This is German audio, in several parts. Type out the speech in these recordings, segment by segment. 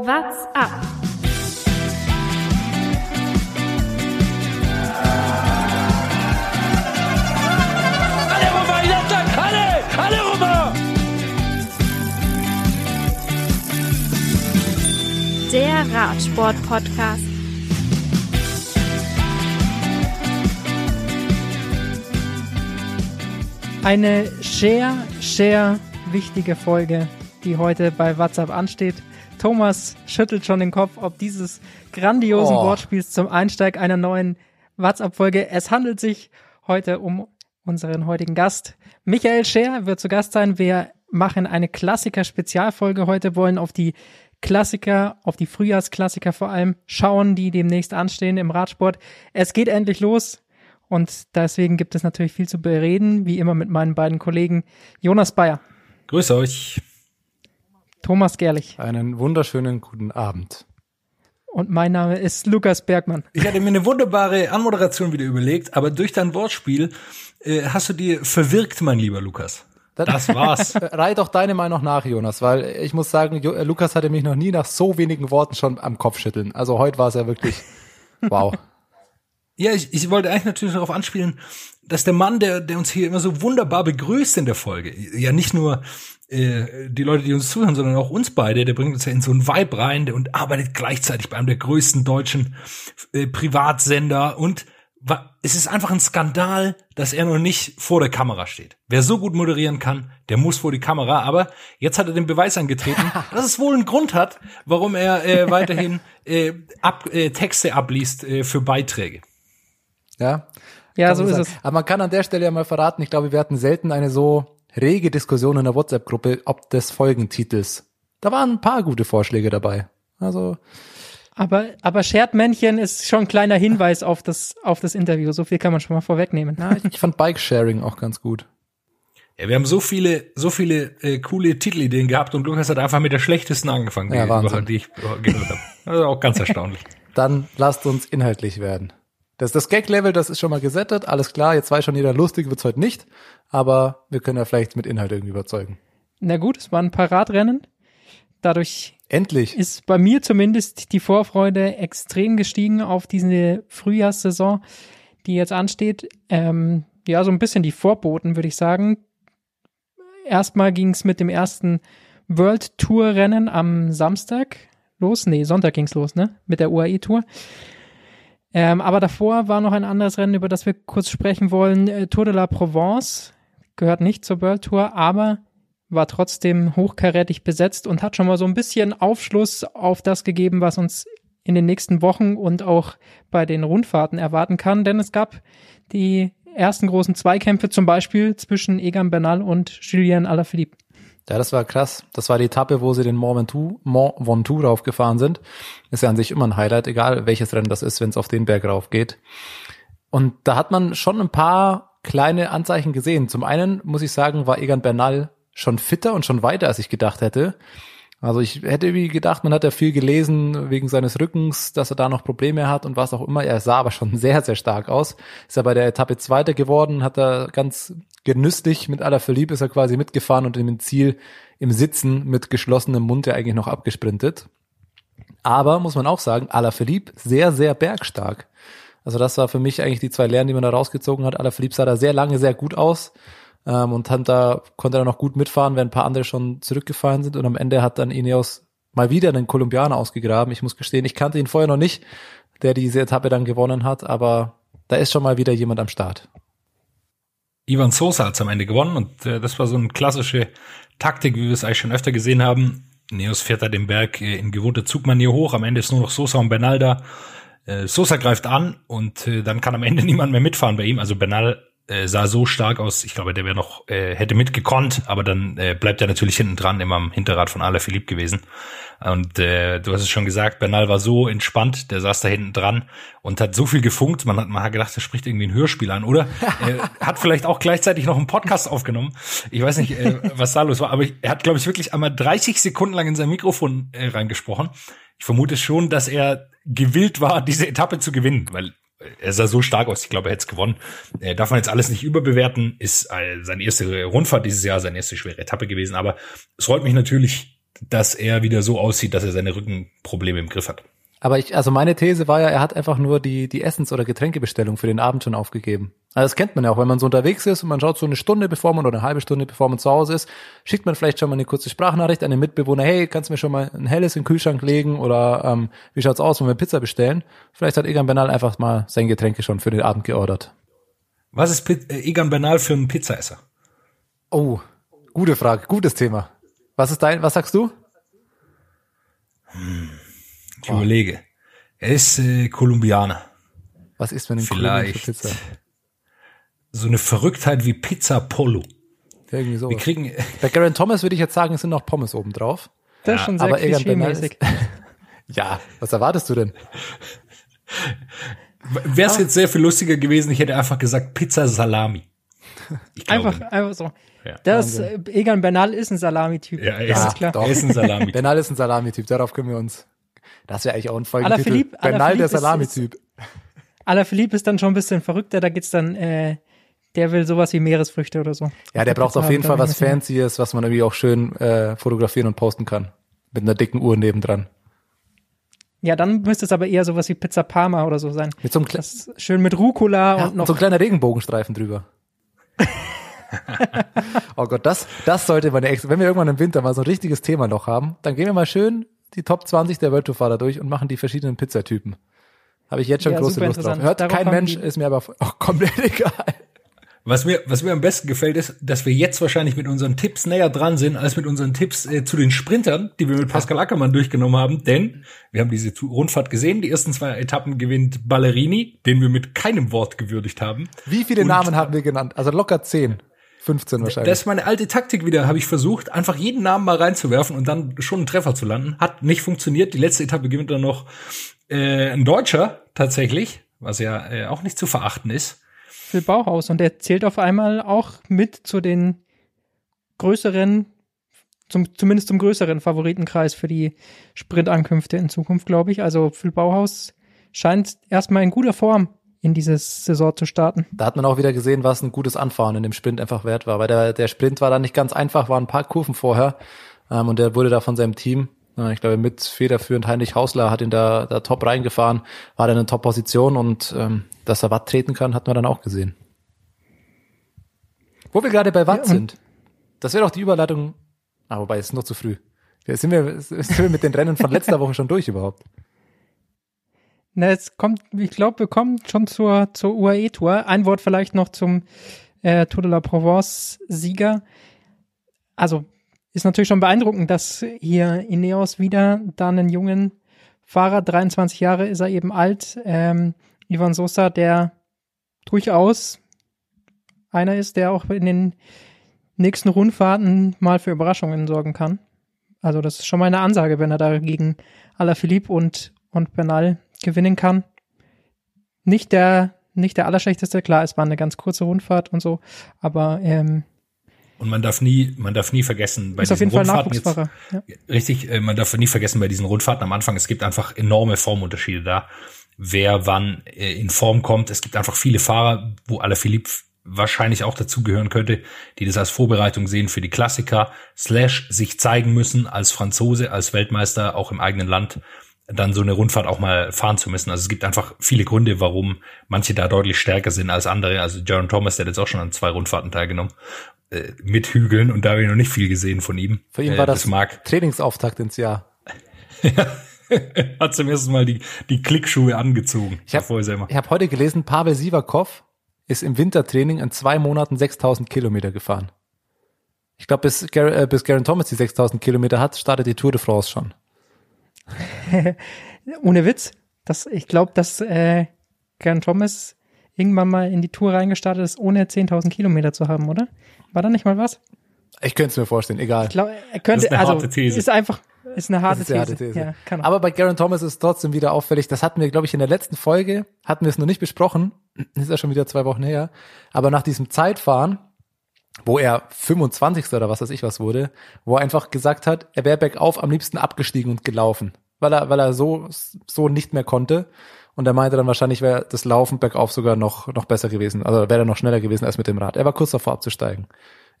What's up? Alle rüber, Jatta, alle, alle rüber! Der Radsport-Podcast. Eine sehr, sehr wichtige Folge, die heute bei WhatsApp ansteht. Thomas schüttelt schon den Kopf, ob dieses grandiosen Oh. Wortspiels zum Einsteig einer neuen WhatsApp-Folge. Es handelt sich heute um unseren heutigen Gast. Michael Scher wird zu Gast sein. Wir machen eine Klassiker-Spezialfolge heute, wollen auf die Klassiker, auf die Frühjahrsklassiker vor allem schauen, die demnächst anstehen im Radsport. Es geht endlich los. Und deswegen gibt es natürlich viel zu bereden, wie immer mit meinen beiden Kollegen Jonas Bayer, Grüß euch. Thomas Gerlich Einen wunderschönen guten Abend. und mein Name ist Lukas Bergmann. Ich hatte mir eine wunderbare Anmoderation wieder überlegt, aber durch dein Wortspiel äh, hast du dir verwirkt, mein lieber Lukas. Das war's. Reih doch deine Meinung nach, Jonas, weil ich muss sagen, Jo- äh, Lukas hatte mich noch nie nach so wenigen Worten schon am Kopf schütteln. Also heute war es ja wirklich wow. Ja, ich, ich wollte eigentlich natürlich darauf anspielen, dass der Mann, der, der uns hier immer so wunderbar begrüßt in der Folge, ja nicht nur äh, die Leute, die uns zuhören, sondern auch uns beide, der bringt uns ja in so einen Vibe rein der, und arbeitet gleichzeitig bei einem der größten deutschen äh, Privatsender und es ist einfach ein Skandal, dass er noch nicht vor der Kamera steht. Wer so gut moderieren kann, der muss vor die Kamera, aber jetzt hat er den Beweis angetreten, dass es wohl einen Grund hat, warum er äh, weiterhin äh, ab, äh, Texte abliest äh, für Beiträge. Ja, Ja, so ist sagen. es. Aber man kann an der Stelle ja mal verraten, ich glaube, wir hatten selten eine so rege Diskussion in der WhatsApp-Gruppe ob des Folgentitels. Da waren ein paar gute Vorschläge dabei. Also, Aber, aber Scherzmännchen ist schon ein kleiner Hinweis auf das, auf das Interview. So viel kann man schon mal vorwegnehmen. ja, ich, fand Bike-Sharing auch ganz gut. Ja, wir haben so viele, so viele äh, coole Titelideen gehabt und Lukas hat einfach mit der schlechtesten angefangen, Ja, die, Wahnsinn. die ich gehört habe. Also auch ganz erstaunlich. Dann lasst uns inhaltlich werden. Das, das Gag-Level, das ist schon mal gesettet, alles klar, jetzt weiß schon jeder, lustig wird's heute nicht, aber wir können ja vielleicht mit Inhalt irgendwie überzeugen. Na gut, es war ein Paradrennen. Dadurch Endlich. ist bei mir zumindest die Vorfreude extrem gestiegen auf diese Frühjahrssaison, die jetzt ansteht. Ähm, ja, so ein bisschen die Vorboten, würde ich sagen. Erstmal ging es mit dem ersten World Tour Rennen am Samstag los. Nee, Sonntag ging's los, ne? Mit der UAE Tour. Ähm, aber davor war noch ein anderes Rennen, über das wir kurz sprechen wollen. Äh, Tour de la Provence gehört nicht zur World Tour, aber war trotzdem hochkarätig besetzt und hat schon mal so ein bisschen Aufschluss auf das gegeben, was uns in den nächsten Wochen und auch bei den Rundfahrten erwarten kann. Denn es gab die ersten großen Zweikämpfe, zum Beispiel zwischen Egan Bernal und Julien Alaphilippe. Ja, das war krass. Das war die Etappe, wo sie den Mont Ventoux, Mont Ventoux raufgefahren sind. Ist ja an sich immer ein Highlight, egal welches Rennen das ist, wenn es auf den Berg rauf geht. Und da hat man schon ein paar kleine Anzeichen gesehen. Zum einen muss ich sagen, war Egan Bernal schon fitter und schon weiter, als ich gedacht hätte. Also ich hätte wie gedacht, man hat ja viel gelesen wegen seines Rückens, dass er da noch Probleme hat und was auch immer. Er sah aber schon sehr, sehr stark aus. Ist er bei der Etappe Zweiter geworden, hat er ganz genüsslich mit aller Verlieb ist er quasi mitgefahren und im Ziel im Sitzen mit geschlossenem Mund ja eigentlich noch abgesprintet. Aber muss man auch sagen, Alaphilippe sehr, sehr bergstark. Also das war für mich eigentlich die zwei Lehren, die man da rausgezogen hat. Alaphilippe sah da sehr lange sehr gut aus ähm, und hat da, konnte da noch gut mitfahren, während ein paar andere schon zurückgefallen sind. Und am Ende hat dann Ineos mal wieder einen Kolumbianer ausgegraben. Ich muss gestehen, ich kannte ihn vorher noch nicht, der diese Etappe dann gewonnen hat, aber da ist schon mal wieder jemand am Start. Ivan Sosa hat's am Ende gewonnen und äh, das war so eine klassische Taktik, wie wir es eigentlich schon öfter gesehen haben. Neos fährt da den Berg äh, in gewohnter Zugmanier hoch, am Ende ist nur noch Sosa und Bernal da. Äh, Sosa greift an und äh, dann kann am Ende niemand mehr mitfahren bei ihm. Also Bernal äh, sah so stark aus, ich glaube, der wäre noch, äh, hätte mitgekonnt, aber dann äh, bleibt er natürlich hinten dran, immer am Hinterrad von Alaphilippe gewesen. Und äh, du hast es schon gesagt, Bernal war so entspannt, der saß da hinten dran und hat so viel gefunkt, man hat, hat gedacht, er spricht irgendwie ein Hörspiel an, oder? er hat vielleicht auch gleichzeitig noch einen Podcast aufgenommen. Ich weiß nicht, äh, was da los war, aber er hat, glaube ich, wirklich einmal 30 Sekunden lang in sein Mikrofon äh, reingesprochen. Ich vermute schon, dass er gewillt war, diese Etappe zu gewinnen, weil er sah so stark aus, ich glaube, er hätte es gewonnen. Äh, darf man jetzt alles nicht überbewerten, ist äh, seine erste Rundfahrt dieses Jahr, seine erste schwere Etappe gewesen, aber es freut mich natürlich, dass er wieder so aussieht, dass er seine Rückenprobleme im Griff hat. Aber ich, also meine These war ja, er hat einfach nur die, die Essens- oder Getränkebestellung für den Abend schon aufgegeben. Also das kennt man ja auch, wenn man so unterwegs ist und man schaut so eine Stunde bevor man oder eine halbe Stunde bevor man zu Hause ist, schickt man vielleicht schon mal eine kurze Sprachnachricht an den Mitbewohner, hey, kannst du mir schon mal ein helles in den Kühlschrank legen oder ähm, wie schaut's aus, wenn wir Pizza bestellen? Vielleicht hat Egan Bernal einfach mal sein Getränke schon für den Abend geordert. Was ist Pi- äh, Egan Bernal für ein Pizzaesser? Oh, gute Frage, gutes Thema. Was ist dein, was sagst du? Ich überlege. Er ist äh, Kolumbianer. Was ist für Vielleicht Pizza? so eine Verrücktheit wie Pizza Polo. Irgendwie so. Wir kriegen, Bei Garen Thomas würde ich jetzt sagen, es sind noch Pommes oben drauf. Das ist schon sehr aber klischee-mäßig. Ja, was erwartest du denn? wäre es jetzt sehr viel lustiger gewesen, ich hätte einfach gesagt Pizza Salami. Einfach, nicht. einfach so. Ja. Das, äh, Egan Bernal ist ein Salami-Typ. Ja, er das ist, ist klar. doch. er ist ein Salami. Bernal ist ein Salami-Typ, darauf können wir uns. Das wäre eigentlich auch ein. Alaphilippe- Bernal der Salami-Typ. Alaphilippe ist dann schon ein bisschen verrückter, da geht's dann, äh, der will sowas wie Meeresfrüchte oder so. Ja, der braucht auf jeden Fall was Fancy. Fancyes, was man irgendwie auch schön äh, fotografieren und posten kann. Mit einer dicken Uhr nebendran. Ja, dann müsste es aber eher sowas wie Pizza Parma oder so sein. Mit so einem, Das schön mit Rucola ja, und und noch so ein kleiner Regenbogenstreifen drüber. oh Gott, das, das sollte man echt, wenn wir irgendwann im Winter mal so ein richtiges Thema noch haben, dann gehen wir mal schön die Top 20 der World Tour Fahrer durch und machen die verschiedenen Pizzatypen. Habe ich jetzt schon Ja, große Lust drauf. Hört Darauf kein Mensch, ist mir aber auch komplett egal. Was mir, was mir am besten gefällt, ist, dass wir jetzt wahrscheinlich mit unseren Tipps näher dran sind, als mit unseren Tipps äh, zu den Sprintern, die wir mit Pascal Ackermann durchgenommen haben. Denn wir haben diese Rundfahrt gesehen. Die ersten zwei Etappen gewinnt Ballerini, den wir mit keinem Wort gewürdigt haben. Wie viele Und- Namen haben wir genannt? Also locker 10. 15 wahrscheinlich. Das ist meine alte Taktik wieder, habe ich versucht, einfach jeden Namen mal reinzuwerfen und dann schon einen Treffer zu landen. Hat nicht funktioniert. Die letzte Etappe gewinnt dann noch äh, ein Deutscher tatsächlich, was ja äh, auch nicht zu verachten ist. Phil Bauhaus und der zählt auf einmal auch mit zu den größeren, zum, zumindest zum größeren Favoritenkreis für die Sprintankünfte in Zukunft, glaube ich. Also Phil Bauhaus scheint erstmal in guter Form in diese Saison zu starten. Da hat man auch wieder gesehen, was ein gutes Anfahren in dem Sprint einfach wert war. Weil der, der Sprint war dann nicht ganz einfach, waren ein paar Kurven vorher. Ähm, und der wurde da von seinem Team, äh, ich glaube mit federführend Heinrich Hausler, hat ihn da, da top reingefahren, war dann in Top-Position und ähm, dass er Watt treten kann, hat man dann auch gesehen. Wo wir gerade bei Watt Ja, sind, das wäre doch die Überleitung, ah, wobei, es ist noch zu früh. Jetzt sind wir, sind wir mit den Rennen von letzter Woche schon durch überhaupt. Na, jetzt kommt, ich glaube, wir kommen schon zur, zur UAE-Tour. Ein Wort vielleicht noch zum äh, Tour de la Provence-Sieger. Also, ist natürlich schon beeindruckend, dass hier Ineos wieder da einen jungen Fahrer, 23 Jahre ist er eben alt, ähm, Ivan Sosa, der durchaus einer ist, der auch in den nächsten Rundfahrten mal für Überraschungen sorgen kann. Also das ist schon mal eine Ansage, wenn er da gegen Alaphilippe und, und Bernal gewinnen kann. Nicht der, nicht der allerschlechteste, klar, es war eine ganz kurze Rundfahrt und so, aber ähm, Und man darf nie, man darf nie vergessen, bei ist auf diesen Rundfahrten jetzt. Ja. Richtig, äh, man darf nie vergessen bei diesen Rundfahrten am Anfang, es gibt einfach enorme Formunterschiede da, wer wann äh, in Form kommt. Es gibt einfach viele Fahrer, wo Alaphilippe wahrscheinlich auch dazugehören könnte, die das als Vorbereitung sehen für die Klassiker, slash sich zeigen müssen als Franzose, als Weltmeister, auch im eigenen Land, dann so eine Rundfahrt auch mal fahren zu müssen. Also es gibt einfach viele Gründe, warum manche da deutlich stärker sind als andere. Also Jaron Thomas, der hat jetzt auch schon an zwei Rundfahrten teilgenommen, äh, mit Hügeln und da habe ich noch nicht viel gesehen von ihm. Für ihn Äh, war das, mag Trainingsauftakt ins Jahr. hat zum ersten Mal die, die Klickschuhe angezogen. Ich hab- habe heute gelesen, Pavel Sivakov ist im Wintertraining in zwei Monaten 6000 Kilometer gefahren. Ich glaube, bis, Gar äh, bis Garen Thomas die 6000 Kilometer hat, startet die Tour de France schon. Ohne Witz, das, ich glaube, dass äh, Gern Thomas irgendwann mal in die Tour reingestartet ist, ohne 10.000 Kilometer zu haben, oder? War da nicht mal was? Ich könnte es mir vorstellen, egal. Ich glaube, er könnte, Das ist eine also, harte These. ist einfach, ist eine harte, Das ist eine These. harte These. Ja, kann auch. Aber bei Garen Thomas ist trotzdem wieder auffällig, das hatten wir, glaube ich, in der letzten Folge, hatten wir es noch nicht besprochen, ist ja schon wieder zwei Wochen her, aber nach diesem Zeitfahren, wo er 25. oder was weiß ich was wurde, wo er einfach gesagt hat, er wäre bergauf am liebsten abgestiegen und gelaufen, weil er, weil er so, so nicht mehr konnte. Und er meinte dann wahrscheinlich wäre das Laufen bergauf sogar noch, noch besser gewesen, also wäre er noch schneller gewesen als mit dem Rad. Er war kurz davor abzusteigen.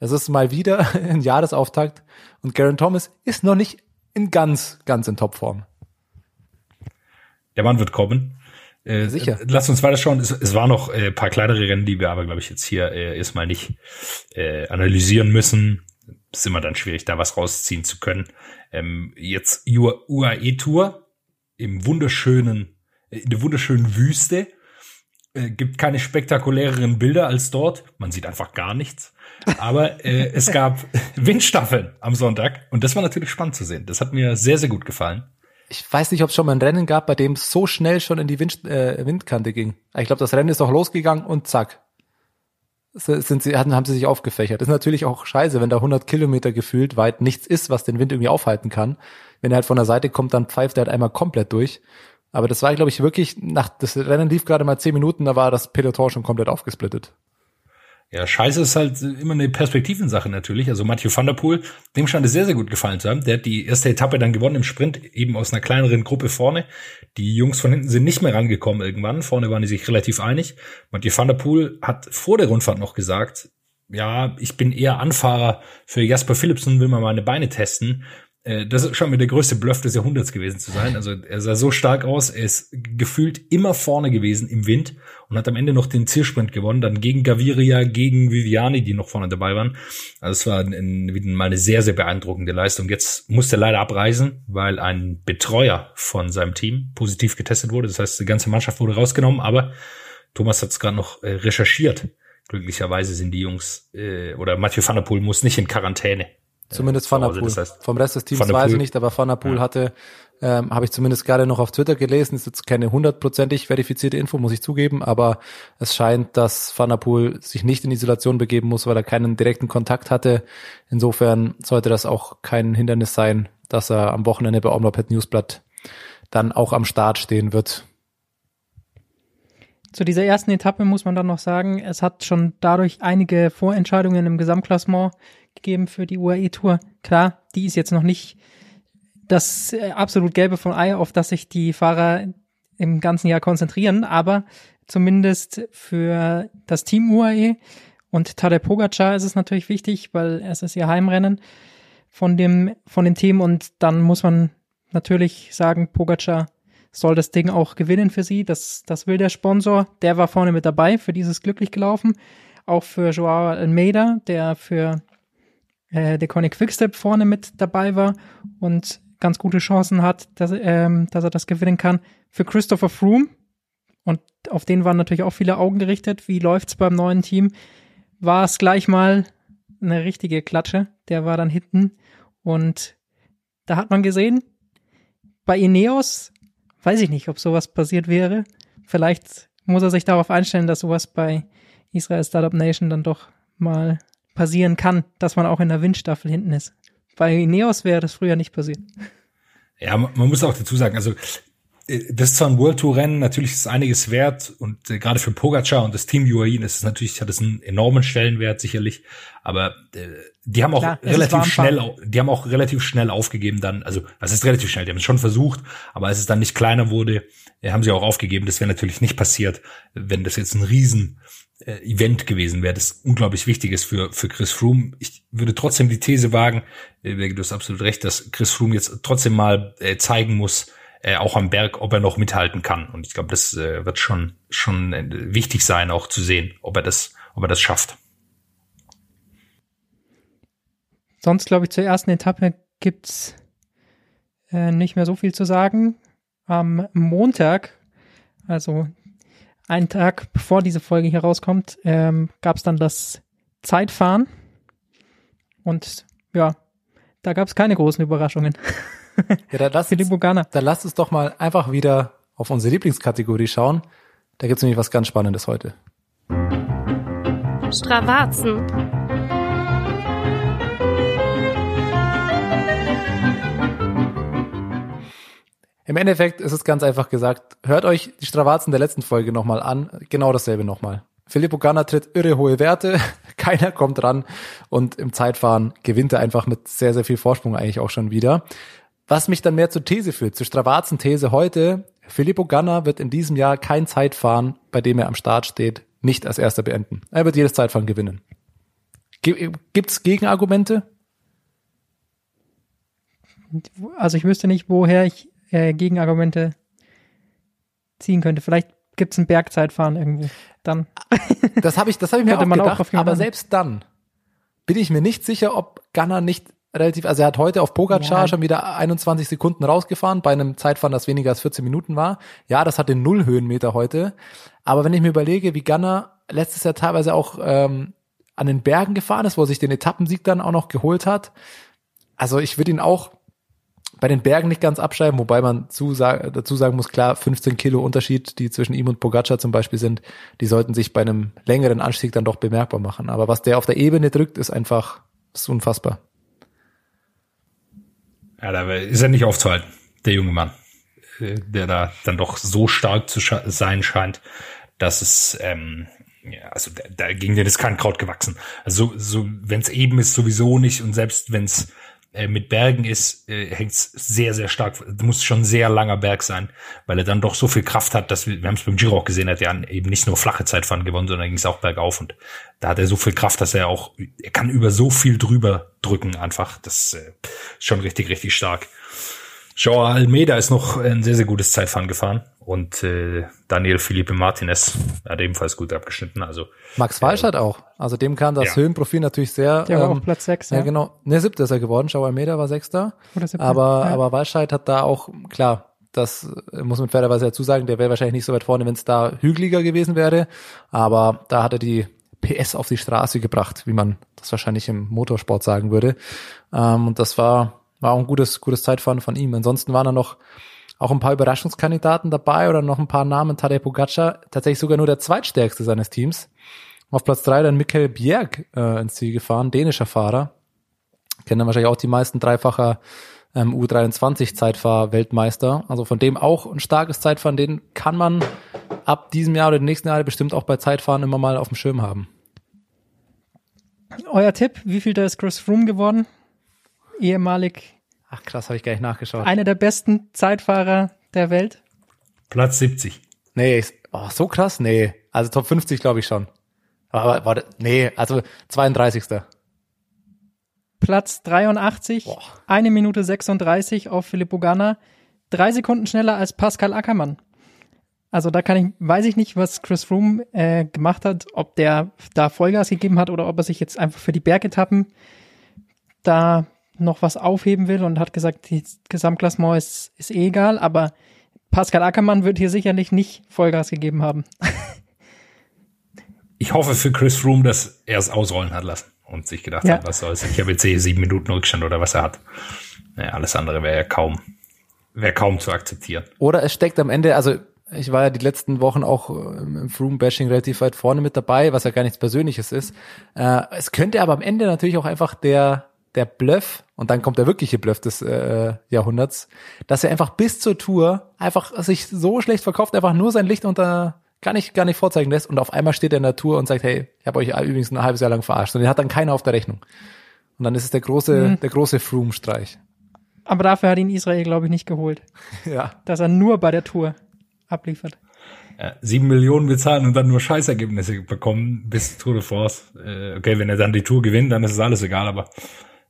Es ist mal wieder ein Jahresauftakt und Garen Thomas ist noch nicht in ganz, ganz in Topform. Der Mann wird kommen. Äh, Sicher. Lass uns weiter schauen. Es, es waren noch äh, paar kleinere Rennen, die wir aber, glaube ich, jetzt hier äh, erstmal nicht äh, analysieren müssen. Ist immer dann schwierig, da was rausziehen zu können. Ähm, jetzt UAE Tour im wunderschönen, äh, in der wunderschönen Wüste. Äh, gibt keine spektakuläreren Bilder als dort. Man sieht einfach gar nichts. Aber äh, es gab Windstaffeln am Sonntag und das war natürlich spannend zu sehen. Das hat mir sehr, sehr gut gefallen. Ich weiß nicht, ob es schon mal ein Rennen gab, bei dem es so schnell schon in die Wind, äh, Windkante ging. Ich glaube, das Rennen ist auch losgegangen und zack. Sind sie, haben sie sich aufgefächert. Ist natürlich auch scheiße, wenn da 100 Kilometer gefühlt weit nichts ist, was den Wind irgendwie aufhalten kann. Wenn er halt von der Seite kommt, dann pfeift er halt einmal komplett durch. Aber das war, glaube ich, wirklich, nach, das Rennen lief gerade mal 10 Minuten, da war das Peloton schon komplett aufgesplittet. Ja, scheiße ist halt immer eine Perspektivensache natürlich. Also Mathieu van der Poel, dem scheint es sehr, sehr gut gefallen zu haben. Der hat die erste Etappe dann gewonnen im Sprint, eben aus einer kleineren Gruppe vorne. Die Jungs von hinten sind nicht mehr rangekommen irgendwann. Vorne waren die sich relativ einig. Mathieu van der Poel hat vor der Rundfahrt noch gesagt, ja, ich bin eher Anfahrer für Jasper Philipsen, will mal meine Beine testen. Äh, das schon mit der größte Bluff des Jahrhunderts gewesen zu sein. Also er sah so stark aus, er ist gefühlt immer vorne gewesen im Wind und hat am Ende noch den Zielsprint gewonnen, dann gegen Gaviria, gegen Viviani, die noch vorne dabei waren. Also es war ein, ein, mal eine sehr, sehr beeindruckende Leistung. Jetzt musste er leider abreisen, weil ein Betreuer von seinem Team positiv getestet wurde. Das heißt, die ganze Mannschaft wurde rausgenommen, aber Thomas hat es gerade noch äh, recherchiert. Glücklicherweise sind die Jungs äh, oder Mathieu van der Poel muss nicht in Quarantäne. Zumindest Van der Poel. Das heißt, Vom Rest des Teams weiß ich nicht, aber Van der Poel ja. hatte, ähm, habe ich zumindest gerade noch auf Twitter gelesen, ist jetzt keine hundertprozentig verifizierte Info, muss ich zugeben, aber es scheint, dass Poel sich nicht in Isolation begeben muss, weil er keinen direkten Kontakt hatte. Insofern sollte das auch kein Hindernis sein, dass er am Wochenende bei Omlopet Newsblatt dann auch am Start stehen wird. Zu dieser ersten Etappe muss man dann noch sagen, es hat schon dadurch einige Vorentscheidungen im Gesamtklassement gegeben für die UAE-Tour. Klar, die ist jetzt noch nicht das äh, absolut Gelbe von Ei, auf das sich die Fahrer im ganzen Jahr konzentrieren, aber zumindest für das Team UAE und Tadej Pogacar ist es natürlich wichtig, weil es ist ihr Heimrennen von dem, von dem Team und dann muss man natürlich sagen, Pogacar soll das Ding auch gewinnen für sie. Das, das will der Sponsor. Der war vorne mit dabei, für dieses glücklich gelaufen. Auch für Joao Almeida, der für äh, der Conny Quickstep vorne mit dabei war und ganz gute Chancen hat, dass, ähm, dass er das gewinnen kann. Für Christopher Froome, und auf den waren natürlich auch viele Augen gerichtet, wie läuft's beim neuen Team, war es gleich mal eine richtige Klatsche. Der war dann hinten und da hat man gesehen, bei Ineos weiß ich nicht, ob sowas passiert wäre. Vielleicht muss er sich darauf einstellen, dass sowas bei Israel Startup Nation dann doch mal passieren kann, dass man auch in der Windstaffel hinten ist. Bei Neos wäre das früher nicht passiert. Ja, man muss auch dazu sagen, also äh, das ist zwar ein World Tour Rennen, natürlich ist es einiges wert und äh, gerade für Pogacar und das Team UAE ist es natürlich hat es einen enormen Stellenwert sicherlich, aber äh, die haben auch Klar, relativ schnell die haben auch relativ schnell aufgegeben dann, also was ist relativ schnell, die haben es schon versucht, aber als es dann nicht kleiner wurde, äh, haben sie auch aufgegeben, das wäre natürlich nicht passiert, wenn das jetzt ein riesen äh, Event gewesen wäre, das unglaublich wichtig ist für, für Chris Froome. Ich würde trotzdem die These wagen, äh, du hast absolut recht, dass Chris Froome jetzt trotzdem mal äh, zeigen muss, äh, auch am Berg, ob er noch mithalten kann. Und ich glaube, das äh, wird schon, schon äh, wichtig sein, auch zu sehen, ob er das, ob er das schafft. Sonst, glaube ich, zur ersten Etappe gibt's äh, nicht mehr so viel zu sagen. Am Montag, also einen Tag bevor diese Folge hier rauskommt, ähm, gab es dann das Zeitfahren. Und ja, da gab es keine großen Überraschungen. Ja, dann lass, uns, dann lass uns doch mal einfach wieder auf unsere Lieblingskategorie schauen. Da gibt's nämlich was ganz Spannendes heute. Stravazen. Im Endeffekt ist es ganz einfach gesagt, hört euch die Stravazen der letzten Folge nochmal an, genau dasselbe nochmal. Filippo Ganna tritt irre hohe Werte, keiner kommt ran und im Zeitfahren gewinnt er einfach mit sehr, sehr viel Vorsprung eigentlich auch schon wieder. Was mich dann mehr zur These führt, zur Stravazen-These heute, Filippo Ganna wird in diesem Jahr kein Zeitfahren, bei dem er am Start steht, nicht als erster beenden. Er wird jedes Zeitfahren gewinnen. Gibt's Gegenargumente? also ich wüsste nicht, woher ich äh, Gegenargumente ziehen könnte. Vielleicht gibt es ein Bergzeitfahren irgendwo. Dann. Das habe ich, das habe ich mir auch auch gedacht, gehen, aber selbst dann bin ich mir nicht sicher, ob Gunner nicht relativ, also er hat heute auf Pogacar Ja. schon wieder 21 Sekunden rausgefahren, bei einem Zeitfahren, das weniger als 14 Minuten war. Ja, das hatte null Höhenmeter heute. Aber wenn ich mir überlege, wie Gunner letztes Jahr teilweise auch ähm, an den Bergen gefahren ist, wo er sich den Etappensieg dann auch noch geholt hat, also ich würde ihn auch bei den Bergen nicht ganz abschreiben, wobei man zu, dazu sagen muss, klar, 15 Kilo Unterschied, die zwischen ihm und Pogacar zum Beispiel sind, die sollten sich bei einem längeren Anstieg dann doch bemerkbar machen. Aber was der auf der Ebene drückt, ist einfach ist unfassbar. Ja, da ist er nicht aufzuhalten, der junge Mann, äh, der da dann doch so stark zu sein scheint, dass es, ähm, ja, also da, da gegen den ist kein Kraut gewachsen. Also so, wenn es eben ist, sowieso nicht und selbst wenn es äh, mit Bergen ist, äh, hängt es sehr, sehr stark. Muss schon ein sehr langer Berg sein, weil er dann doch so viel Kraft hat, dass wir, wir haben es beim Giro auch gesehen, er hat ja eben nicht nur flache Zeitfahren gewonnen, sondern ging es auch bergauf und da hat er so viel Kraft, dass er auch, er kann über so viel drüber drücken einfach. Das äh, ist schon richtig, richtig stark. Joao Almeida ist noch ein sehr, sehr gutes Zeitfahren gefahren und äh, Daniel Felipe Martinez hat ebenfalls gut abgeschnitten. Also Max Walscheid auch. Also dem kam das Ja. Höhenprofil natürlich sehr. Der war ähm, auf Platz 6, Ja, ja. genau. Ne, siebter ist er geworden. Schau, Almeida war sechster. Oder siebter, Aber, ja. aber Walscheid hat da auch, klar, das äh, muss man fairerweise dazu sagen, der wäre wahrscheinlich nicht so weit vorne, wenn es da hügeliger gewesen wäre. Aber da hat er die PS auf die Straße gebracht, wie man das wahrscheinlich im Motorsport sagen würde. Ähm, und das war, war auch ein gutes, gutes Zeitfahren von ihm. Ansonsten waren da noch auch ein paar Überraschungskandidaten dabei oder noch ein paar Namen. Tadej Pogacar, tatsächlich sogar nur der zweitstärkste seines Teams. Auf Platz drei dann Mikkel Bjerg äh, ins Ziel gefahren, dänischer Fahrer. Kennen dann wahrscheinlich auch die meisten dreifacher ähm, U23-Zeitfahr-Weltmeister. Also von dem auch ein starkes Zeitfahren, den kann man ab diesem Jahr oder den nächsten Jahr bestimmt auch bei Zeitfahren immer mal auf dem Schirm haben. Euer Tipp, wie viel da ist Chris Froome geworden? Ehemalig Ach krass, habe ich gar nicht nachgeschaut. einer der besten Zeitfahrer der Welt. Platz 70. Nee, ist, oh, so krass? Nee. Also Top 50 glaube ich schon. Aber warte, nee, also 32. Platz 83, Boah. eine Minute 36 auf Filippo Ganna, drei Sekunden schneller als Pascal Ackermann. Also da kann ich, weiß ich nicht, was Chris Froome äh, gemacht hat, ob der da Vollgas gegeben hat oder ob er sich jetzt einfach für die Bergetappen da noch was aufheben will und hat gesagt, die Gesamtklassement ist, ist eh egal, aber Pascal Ackermann wird hier sicherlich nicht Vollgas gegeben haben. Ich hoffe für Chris Froome, dass er es ausrollen hat lassen und sich gedacht Ja. hat, was soll's. Ich habe jetzt eh sieben Minuten Rückstand oder was er hat. Naja, alles andere wäre ja kaum, wäre kaum zu akzeptieren. Oder es steckt am Ende, also ich war ja die letzten Wochen auch ähm, im Froome-Bashing relativ weit vorne mit dabei, was ja gar nichts Persönliches ist. Äh, es könnte aber am Ende natürlich auch einfach der der Bluff, und dann kommt der wirkliche Bluff des äh, Jahrhunderts, dass er einfach bis zur Tour einfach sich so schlecht verkauft, einfach nur sein Licht unter gar nicht, gar nicht vorzeigen lässt und auf einmal steht er in der Tour und sagt, hey, ich habe euch übrigens ein halbes Jahr lang verarscht. Und den hat dann keiner auf der Rechnung. Und dann ist es der große, der große Froome-Streich. Aber dafür hat ihn Israel, glaube ich, nicht geholt, Ja. dass er nur bei der Tour abliefert. Ja, sieben Millionen bezahlen und dann nur Scheißergebnisse bekommen bis Tour de France. Äh, okay, wenn er dann die Tour gewinnt, dann ist es alles egal, aber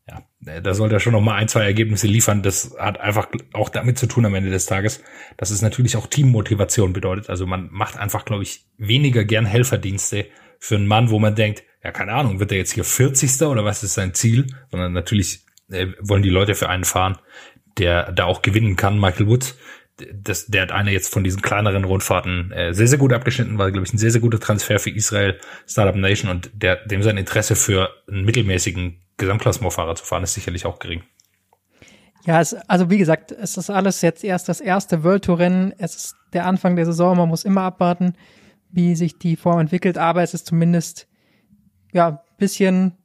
ja, äh, da sollte er schon noch mal ein, zwei Ergebnisse liefern. Das hat einfach auch damit zu tun am Ende des Tages, dass es natürlich auch Teammotivation bedeutet. Also man macht einfach, glaube ich, weniger gern Helferdienste für einen Mann, wo man denkt, ja, keine Ahnung, wird er jetzt hier 40. oder was ist sein Ziel? Sondern natürlich äh, wollen die Leute für einen fahren, der da auch gewinnen kann. Michael Woods, das, der hat eine jetzt von diesen kleineren Rundfahrten äh, sehr, sehr gut abgeschnitten, war, glaube ich, ein sehr, sehr guter Transfer für Israel, Startup Nation und der, dem sein Interesse für einen mittelmäßigen Gesamtklassementfahrer zu fahren, ist sicherlich auch gering. Ja, es, also wie gesagt, es ist alles jetzt erst das erste World Tour Rennen. Es ist der Anfang der Saison. Man muss immer abwarten, wie sich die Form entwickelt. Aber es ist zumindest, ja, bisschen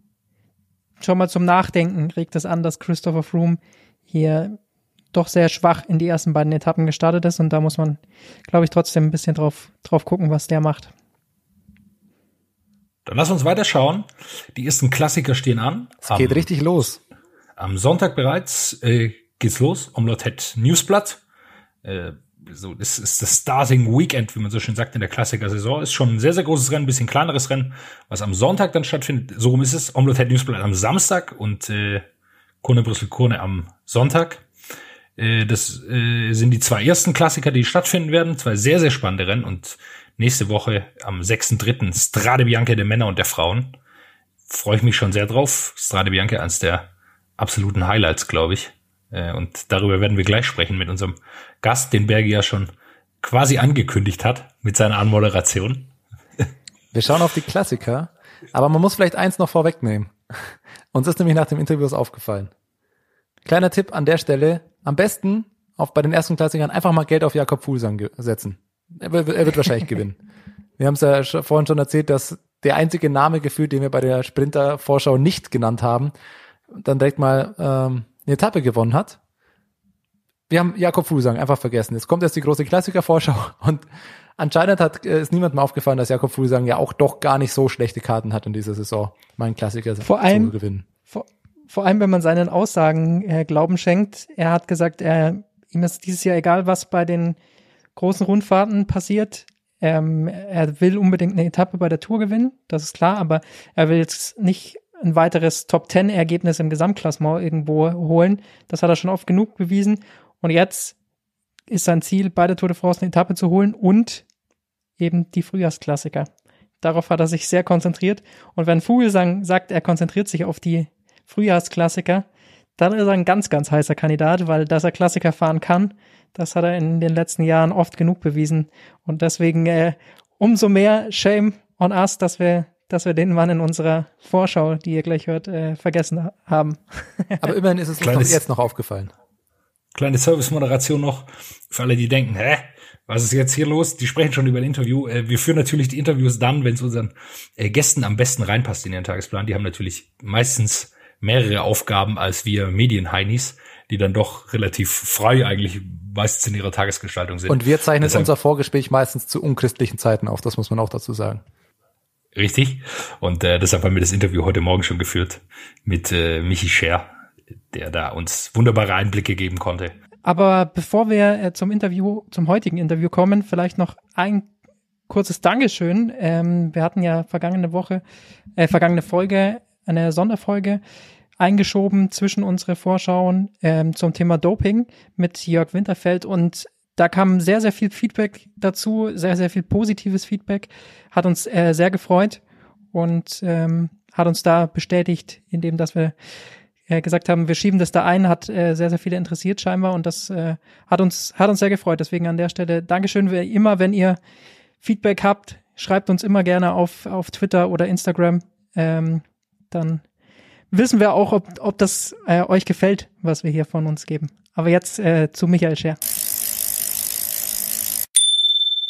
schon mal zum Nachdenken regt es an, dass Christopher Froome hier doch sehr schwach in die ersten beiden Etappen gestartet ist. Und da muss man, glaube ich, trotzdem ein bisschen drauf, drauf gucken, was der macht. Dann lass uns weiter schauen. Die ersten Klassiker stehen an. Es geht richtig los. Am Sonntag bereits äh, geht's los. Omlottet Newsblatt. Äh, so, das ist das Starting Weekend, wie man so schön sagt in der Klassiker-Saison. Ist schon ein sehr, sehr großes Rennen, ein bisschen kleineres Rennen, was am Sonntag dann stattfindet. So rum ist es. Omlottet Newsblatt am Samstag und äh, Kone Brüssel Kone am Sonntag. Äh, das äh, sind die zwei ersten Klassiker, die stattfinden werden. Zwei sehr, sehr spannende Rennen und nächste Woche am 6.3. Strade Bianca der Männer und der Frauen. Freue ich mich schon sehr drauf. Strade Bianca, eines der absoluten Highlights, glaube ich. Äh, und darüber werden wir gleich sprechen mit unserem Gast, den Bergi ja schon quasi angekündigt hat mit seiner Anmoderation. Wir schauen auf die Klassiker, aber man muss vielleicht eins noch vorwegnehmen. Uns ist nämlich nach dem Interview aufgefallen. Kleiner Tipp an der Stelle, am besten auf, bei den ersten Klassikern einfach mal Geld auf Jakob Fuglsang setzen. Er, er wird wahrscheinlich gewinnen. Wir haben es ja vorhin schon erzählt, dass der einzige Name gefühlt, den wir bei der Sprinter-Vorschau nicht genannt haben, dann direkt mal ähm, eine Etappe gewonnen hat. Wir haben Jakob Fuglsang einfach vergessen. Jetzt kommt erst die große Klassiker-Vorschau und anscheinend hat äh, ist niemandem aufgefallen, dass Jakob Fuglsang ja auch doch gar nicht so schlechte Karten hat in dieser Saison, meinen Klassiker vor allem, zu gewinnen. Vor, vor allem, wenn man seinen Aussagen äh, Glauben schenkt. Er hat gesagt, er, ihm ist dieses Jahr egal, was bei den großen Rundfahrten passiert. Ähm, er will unbedingt eine Etappe bei der Tour gewinnen, das ist klar, aber er will jetzt nicht ein weiteres Top-10-Ergebnis im Gesamtklassement irgendwo holen. Das hat er schon oft genug bewiesen. Und jetzt ist sein Ziel, bei der Tour de France eine Etappe zu holen und eben die Frühjahrsklassiker. Darauf hat er sich sehr konzentriert. Und wenn Vogelsang sagt, er konzentriert sich auf die Frühjahrsklassiker, dann ist er ein ganz, ganz heißer Kandidat, weil dass er Klassiker fahren kann, das hat er in den letzten Jahren oft genug bewiesen. Und deswegen äh, umso mehr Shame on us, dass wir dass wir den Mann in unserer Vorschau, die ihr gleich hört, äh, vergessen haben. Aber immerhin ist es Kleines, jetzt noch aufgefallen. Kleine Service-Moderation noch für alle, die denken, hä, was ist jetzt hier los? Die sprechen schon über ein Interview. Äh, wir führen natürlich die Interviews dann, wenn es unseren äh, Gästen am besten reinpasst in ihren Tagesplan. Die haben natürlich meistens mehrere Aufgaben als wir Medienheinis, die dann doch relativ frei eigentlich meistens in ihrer Tagesgestaltung sind. Und wir zeichnen Deshalb, unser Vorgespräch meistens zu unchristlichen Zeiten auf, das muss man auch dazu sagen. Richtig. Und äh, deshalb haben wir das Interview heute Morgen schon geführt mit äh, Michi Scher, der da uns wunderbare Einblicke geben konnte. Aber bevor wir äh, zum Interview, zum heutigen Interview kommen, vielleicht noch ein kurzes Dankeschön. Ähm, wir hatten ja vergangene Woche, äh, vergangene Folge, eine Sonderfolge eingeschoben zwischen unsere Vorschauen ähm, zum Thema Doping mit Jörg Winterfeld. Und da kam sehr, sehr viel Feedback dazu, sehr, sehr viel positives Feedback, hat uns äh, sehr gefreut und ähm, hat uns da bestätigt, indem dass wir äh, gesagt haben, wir schieben das da ein, hat äh, sehr, sehr viele interessiert scheinbar und das äh, hat uns hat uns sehr gefreut. Deswegen an der Stelle Dankeschön, wie immer, wenn ihr Feedback habt, schreibt uns immer gerne auf auf Twitter oder Instagram, ähm, dann wissen wir auch, ob ob das äh, euch gefällt, was wir hier von uns geben. Aber jetzt äh, zu Michael Scher.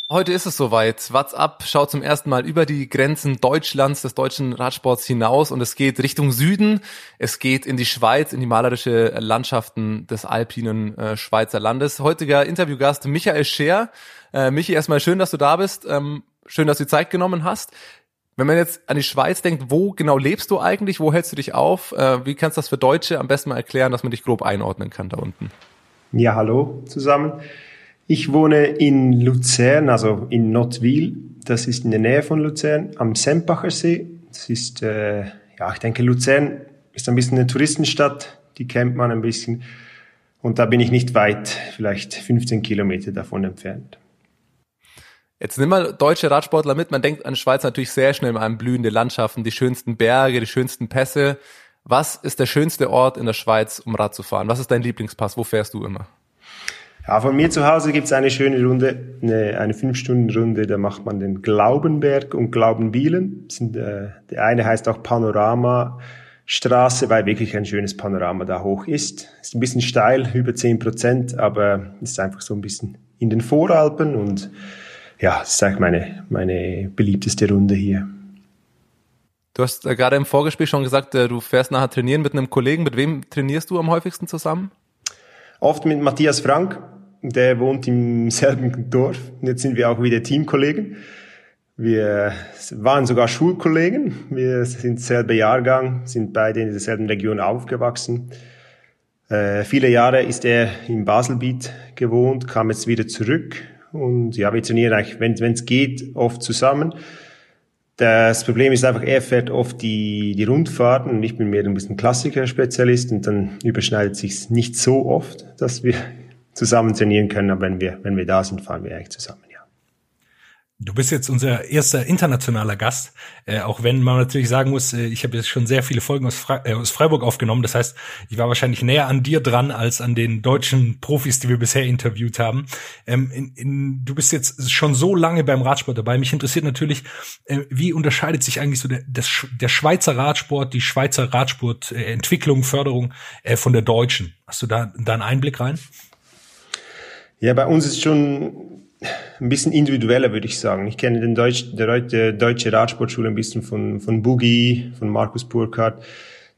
Heute ist es soweit. WhatsApp schaut zum ersten Mal über die Grenzen Deutschlands, des deutschen Radsports hinaus und es geht Richtung Süden. Es geht in die Schweiz, in die malerische Landschaften des alpinen äh, Schweizer Landes. Heutiger Interviewgast Michael Scher. Äh, Michi, erstmal schön, dass du da bist. Ähm, schön, dass du Zeit genommen hast. Wenn man jetzt an die Schweiz denkt, wo genau lebst du eigentlich? Wo hältst du dich auf? Äh, wie kannst du das für Deutsche am besten mal erklären, dass man dich grob einordnen kann da unten? Ja, hallo zusammen. Ich wohne in Luzern, also in Nottwil. Das ist in der Nähe von Luzern am Sempacher See. Das ist, äh, ja, ich denke, Luzern ist ein bisschen eine Touristenstadt. Die kennt man ein bisschen. Und da bin ich nicht weit, vielleicht 15 Kilometer davon entfernt. Jetzt nimm mal deutsche Radsportler mit. Man denkt an Schweiz natürlich sehr schnell an blühende Landschaften, die schönsten Berge, die schönsten Pässe. Was ist der schönste Ort in der Schweiz, um Rad zu fahren? Was ist dein Lieblingspass? Wo fährst du immer? Ja, von mir zu Hause gibt's eine schöne Runde, eine, eine Fünf-Stunden-Runde, da macht man den Glaubenberg und Glaubenbielen. Sind, äh, der eine heißt auch Panorama Straße, weil wirklich ein schönes Panorama da hoch ist. Ist ein bisschen steil, über zehn Prozent, aber ist einfach so ein bisschen in den Voralpen und ja, das ist eigentlich meine, meine beliebteste Runde hier. Du hast äh, gerade im Vorgespräch schon gesagt, äh, du fährst nachher trainieren mit einem Kollegen. Mit wem trainierst du am häufigsten zusammen? Oft mit Matthias Frank, der wohnt im selben Dorf. Jetzt sind wir auch wieder Teamkollegen. Wir waren sogar Schulkollegen. Wir sind selber Jahrgang, sind beide in derselben Region aufgewachsen. Äh, viele Jahre ist er im Baselbiet gewohnt, kam jetzt wieder zurück. Und ja, wir trainieren eigentlich, wenn es geht, oft zusammen. Das Problem ist einfach, er fährt oft die, die Rundfahrten und ich bin mehr ein bisschen Klassiker-Spezialist und dann überschneidet sich's nicht so oft, dass wir zusammen trainieren können, aber wenn wir, wenn wir da sind, fahren wir eigentlich zusammen. Du bist jetzt unser erster internationaler Gast, äh, auch wenn man natürlich sagen muss, äh, ich habe jetzt schon sehr viele Folgen aus, Fre äh, aus, Freiburg aufgenommen. Das heißt, ich war wahrscheinlich näher an dir dran als an den deutschen Profis, die wir bisher interviewt haben. Ähm, in, in, du bist jetzt schon so lange beim Radsport dabei. Mich interessiert natürlich, äh, wie unterscheidet sich eigentlich so der, das, der Schweizer Radsport, die Schweizer Radsportentwicklung, Förderung äh, von der deutschen? Hast du da, da einen Einblick rein? Ja, bei uns ist schon ein bisschen individueller, würde ich sagen. Ich kenne den Deutsch, der, der deutsche Radsportschule ein bisschen von, von Boogie, von Markus Burkhardt,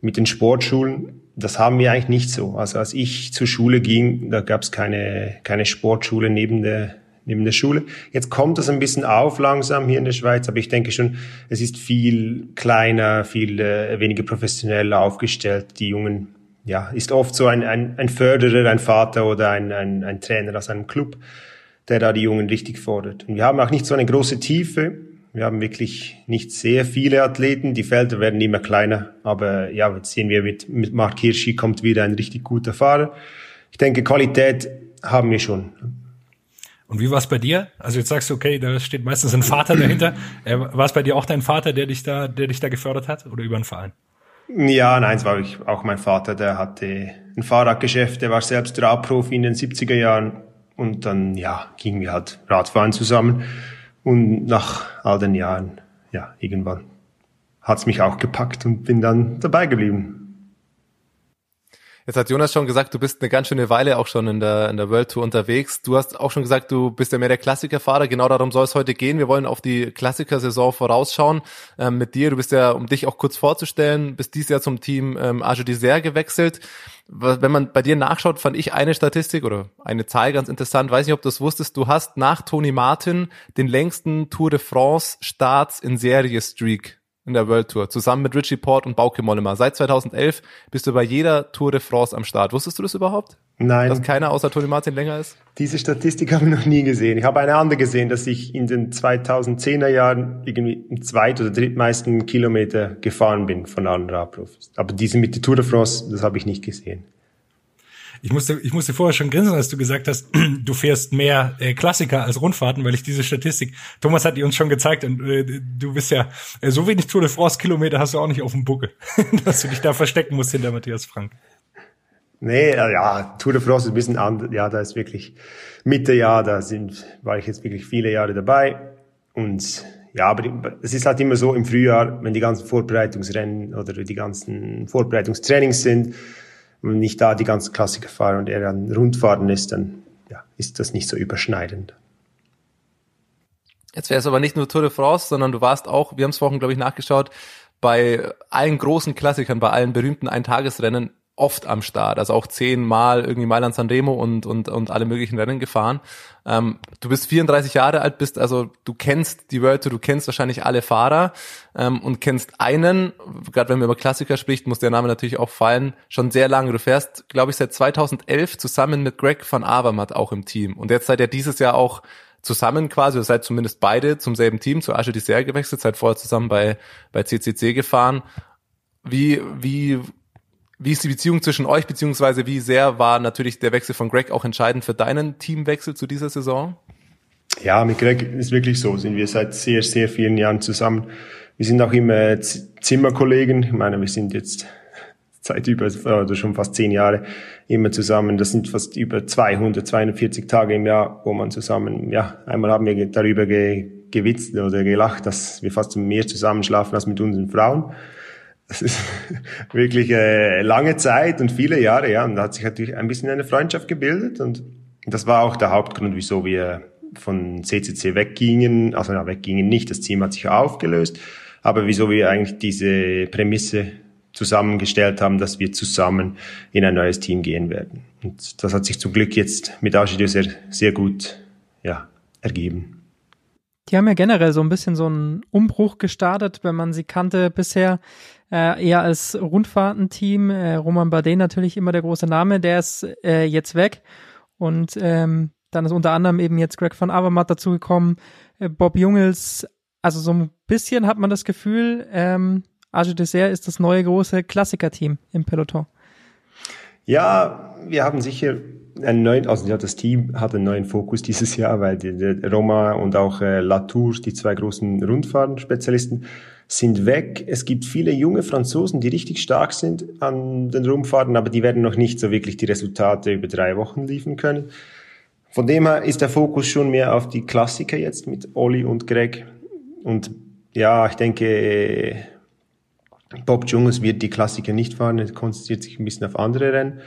mit den Sportschulen. Das haben wir eigentlich nicht so. Also als ich zur Schule ging, da gab es keine, keine Sportschule neben der, neben der Schule. Jetzt kommt das ein bisschen auf langsam hier in der Schweiz, aber ich denke schon, es ist viel kleiner, viel äh, weniger professionell aufgestellt. Die Jungen, ja, ist oft so ein, ein, ein Förderer, ein Vater oder ein, ein, ein Trainer aus einem Club der da die Jungen richtig fordert. Und wir haben auch nicht so eine große Tiefe. Wir haben wirklich nicht sehr viele Athleten. Die Felder werden immer kleiner. Aber ja, jetzt sehen wir mit, mit Mark Hirschi kommt wieder ein richtig guter Fahrer. Ich denke, Qualität haben wir schon. Und wie war es bei dir? Also jetzt sagst du, okay, da steht meistens ein Vater dahinter. Äh, war es bei dir auch dein Vater, der dich da, der dich da gefördert hat oder über einen Verein? Ja, nein, es war auch mein Vater, der hatte ein Fahrradgeschäft, der war selbst Radprofi in den 70er Jahren und dann, ja, gingen wir halt Radfahren zusammen. Und nach all den Jahren, ja, irgendwann hat's mich auch gepackt und bin dann dabei geblieben. Jetzt hat Jonas schon gesagt, du bist eine ganz schöne Weile auch schon in der, in der World Tour unterwegs. Du hast auch schon gesagt, du bist ja mehr der Klassikerfahrer. Genau darum soll es heute gehen. Wir wollen auf die Klassikersaison vorausschauen ähm, mit dir. Du bist ja, um dich auch kurz vorzustellen, bist dieses Jahr zum Team ähm, Arge Dessert gewechselt. Wenn man bei dir nachschaut, fand ich eine Statistik oder eine Zahl ganz interessant. Weiß nicht, ob du das wusstest. Du hast nach Tony Martin den längsten Tour de France Starts in Serie Streak in der World Tour, zusammen mit Richie Port und Bauke Mollema. Seit 2011 bist du bei jeder Tour de France am Start. Wusstest du das überhaupt? Nein. Dass keiner außer Tony Martin länger ist? Diese Statistik habe ich noch nie gesehen. Ich habe eine andere gesehen, dass ich in den 2010er Jahren irgendwie im zweit- oder drittmeisten Kilometer gefahren bin von allen Radprofis. Aber diese mit der Tour de France, das habe ich nicht gesehen. Ich musste, ich musste vorher schon grinsen, als du gesagt hast, du fährst mehr äh, Klassiker als Rundfahrten, weil ich diese Statistik, Thomas hat die uns schon gezeigt und äh, du bist ja, äh, so wenig Tour de France Kilometer hast du auch nicht auf dem Buckel, dass du dich da verstecken musst hinter Matthias Frank. Nee, äh, ja, Tour de France ist ein bisschen anders. Ja, da ist wirklich Mitte Jahr, da sind, war ich jetzt wirklich viele Jahre dabei. Und ja, aber es ist halt immer so im Frühjahr, wenn die ganzen Vorbereitungsrennen oder die ganzen Vorbereitungstrainings sind, wenn ich da die ganzen Klassiker fahre und er dann Rundfahrten ist, dann ja, ist das nicht so überschneidend. Jetzt wäre es aber nicht nur Tour de France, sondern du warst auch, wir haben es vorhin, glaube ich, nachgeschaut, bei allen großen Klassikern, bei allen berühmten Eintagesrennen oft am Start, also auch zehnmal irgendwie Mailand San Remo und, und, und alle möglichen Rennen gefahren. Ähm, du bist 34 Jahre alt, bist also du kennst die Wörter, du kennst wahrscheinlich alle Fahrer ähm, und kennst einen, gerade wenn man über Klassiker spricht, muss der Name natürlich auch fallen, schon sehr lange. Du fährst, glaube ich, seit 2011 zusammen mit Greg van Avermaet auch im Team und jetzt seid ihr dieses Jahr auch zusammen quasi, oder seid zumindest beide zum selben Team, zu Asche Dessert gewechselt, seid vorher zusammen bei, bei CCC gefahren. Wie, wie wie ist die Beziehung zwischen euch, beziehungsweise wie sehr war natürlich der Wechsel von Greg auch entscheidend für deinen Teamwechsel zu dieser Saison? Ja, mit Greg ist wirklich so. Sind wir seit sehr, sehr vielen Jahren zusammen. Wir sind auch immer Zimmerkollegen. Ich meine, wir sind jetzt seit über, oder schon fast zehn Jahre immer zusammen. Das sind fast über 200, 240 Tage im Jahr, wo man zusammen, ja, einmal haben wir darüber ge, gewitzt oder gelacht, dass wir fast mehr zusammen schlafen als mit unseren Frauen das ist wirklich äh, lange Zeit und viele Jahre, ja. Und da hat sich natürlich ein bisschen eine Freundschaft gebildet und das war auch der Hauptgrund, wieso wir von CCC weggingen. Also ja, weggingen nicht, das Team hat sich aufgelöst, aber wieso wir eigentlich diese Prämisse zusammengestellt haben, dass wir zusammen in ein neues Team gehen werden. Und das hat sich zum Glück jetzt mit Archidio sehr, sehr gut ja, ergeben. Die haben ja generell so ein bisschen so einen Umbruch gestartet, wenn man sie kannte bisher äh, eher als Rundfahrtenteam. Äh, Roman Bardet natürlich immer der große Name, der ist äh, jetzt weg. Und ähm, dann ist unter anderem eben jetzt Greg van Avermaet dazugekommen, äh, Bob Jungels Also so ein bisschen hat man das Gefühl, ähm, Arge Dessert ist das neue große Klassiker-Team im Peloton. Ja, wir haben sicher einen neuen, also ja, das Team hat einen neuen Fokus dieses Jahr, weil die, die Roma und auch äh, Latour, die zwei großen Rundfahrten-Spezialisten, sind weg. Es gibt viele junge Franzosen, die richtig stark sind an den Rundfahrten, aber die werden noch nicht so wirklich die Resultate über drei Wochen liefern können. Von dem her ist der Fokus schon mehr auf die Klassiker jetzt mit Olli und Greg. Und ja, ich denke, Bob Jungels wird die Klassiker nicht fahren, er konzentriert sich ein bisschen auf andere Rennen.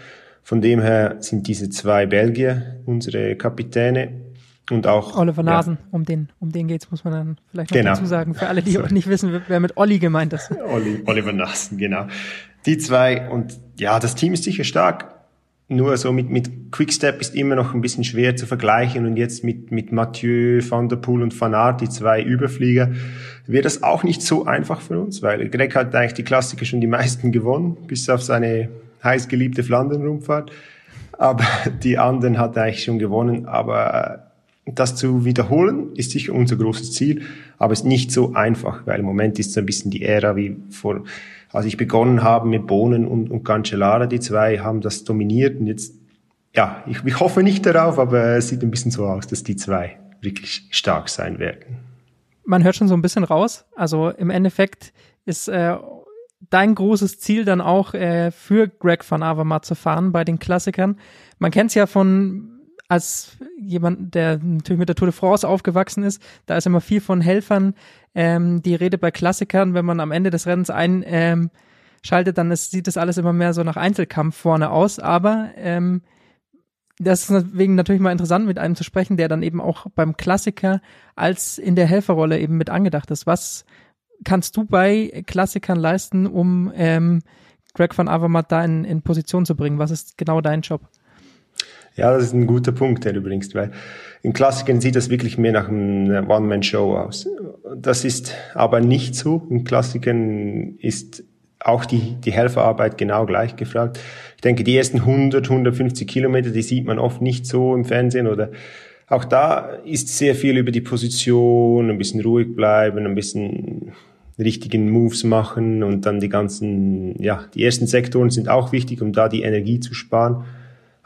Von dem her sind diese zwei Belgier unsere Kapitäne und auch Oliver Nasen, ja. um den um den geht's, muss man dann vielleicht noch genau. dazu sagen für alle, die so. nicht wissen, wer mit Olli gemeint ist. Olli, Oliver Nasen, genau. Die zwei und ja, das Team ist sicher stark. Nur so mit, mit Quickstep ist immer noch ein bisschen schwer zu vergleichen und jetzt mit, mit Mathieu, Van der Poel und Van Aert, die zwei Überflieger, wird das auch nicht so einfach für uns, weil Greg hat eigentlich die Klassiker schon die meisten gewonnen, bis auf seine heißgeliebte Flandern-Rundfahrt. Aber die anderen hat er eigentlich schon gewonnen. Aber das zu wiederholen ist sicher unser großes Ziel, aber ist nicht so einfach, weil im Moment ist es ein bisschen die Ära wie vor, als ich begonnen habe mit Bohnen und, und Cancellara, die zwei haben das dominiert und jetzt, ja, ich, ich hoffe nicht darauf, aber es sieht ein bisschen so aus, dass die zwei wirklich stark sein werden. Man hört schon so ein bisschen raus. Also im Endeffekt ist äh, dein großes Ziel dann auch äh, für Greg van Avermaet zu fahren bei den Klassikern. Man kennt es ja von als jemand, der natürlich mit der Tour de France aufgewachsen ist, da ist immer viel von Helfern ähm, die Rede bei Klassikern. Wenn man am Ende des Rennens einschaltet, ähm, schaltet, dann ist, sieht das alles immer mehr so nach Einzelkampf vorne aus. Aber ähm, das ist deswegen natürlich mal interessant, mit einem zu sprechen, der dann eben auch beim Klassiker als in der Helferrolle eben mit angedacht ist. Was kannst du bei Klassikern leisten, um ähm, Greg van Avermaet da in, in Position zu bringen? Was ist genau dein Job? Ja, das ist ein guter Punkt, der du bringst, weil in Klassikern sieht das wirklich mehr nach einer One-Man-Show aus. Das ist aber nicht so. In Klassikern ist auch die, die Helferarbeit genau gleich gefragt. Ich denke, die ersten 100, 150 Kilometer, die sieht man oft nicht so im Fernsehen oder auch da ist sehr viel über die Position, ein bisschen ruhig bleiben, ein bisschen richtigen Moves machen und dann die ganzen, ja, die ersten Sektoren sind auch wichtig, um da die Energie zu sparen,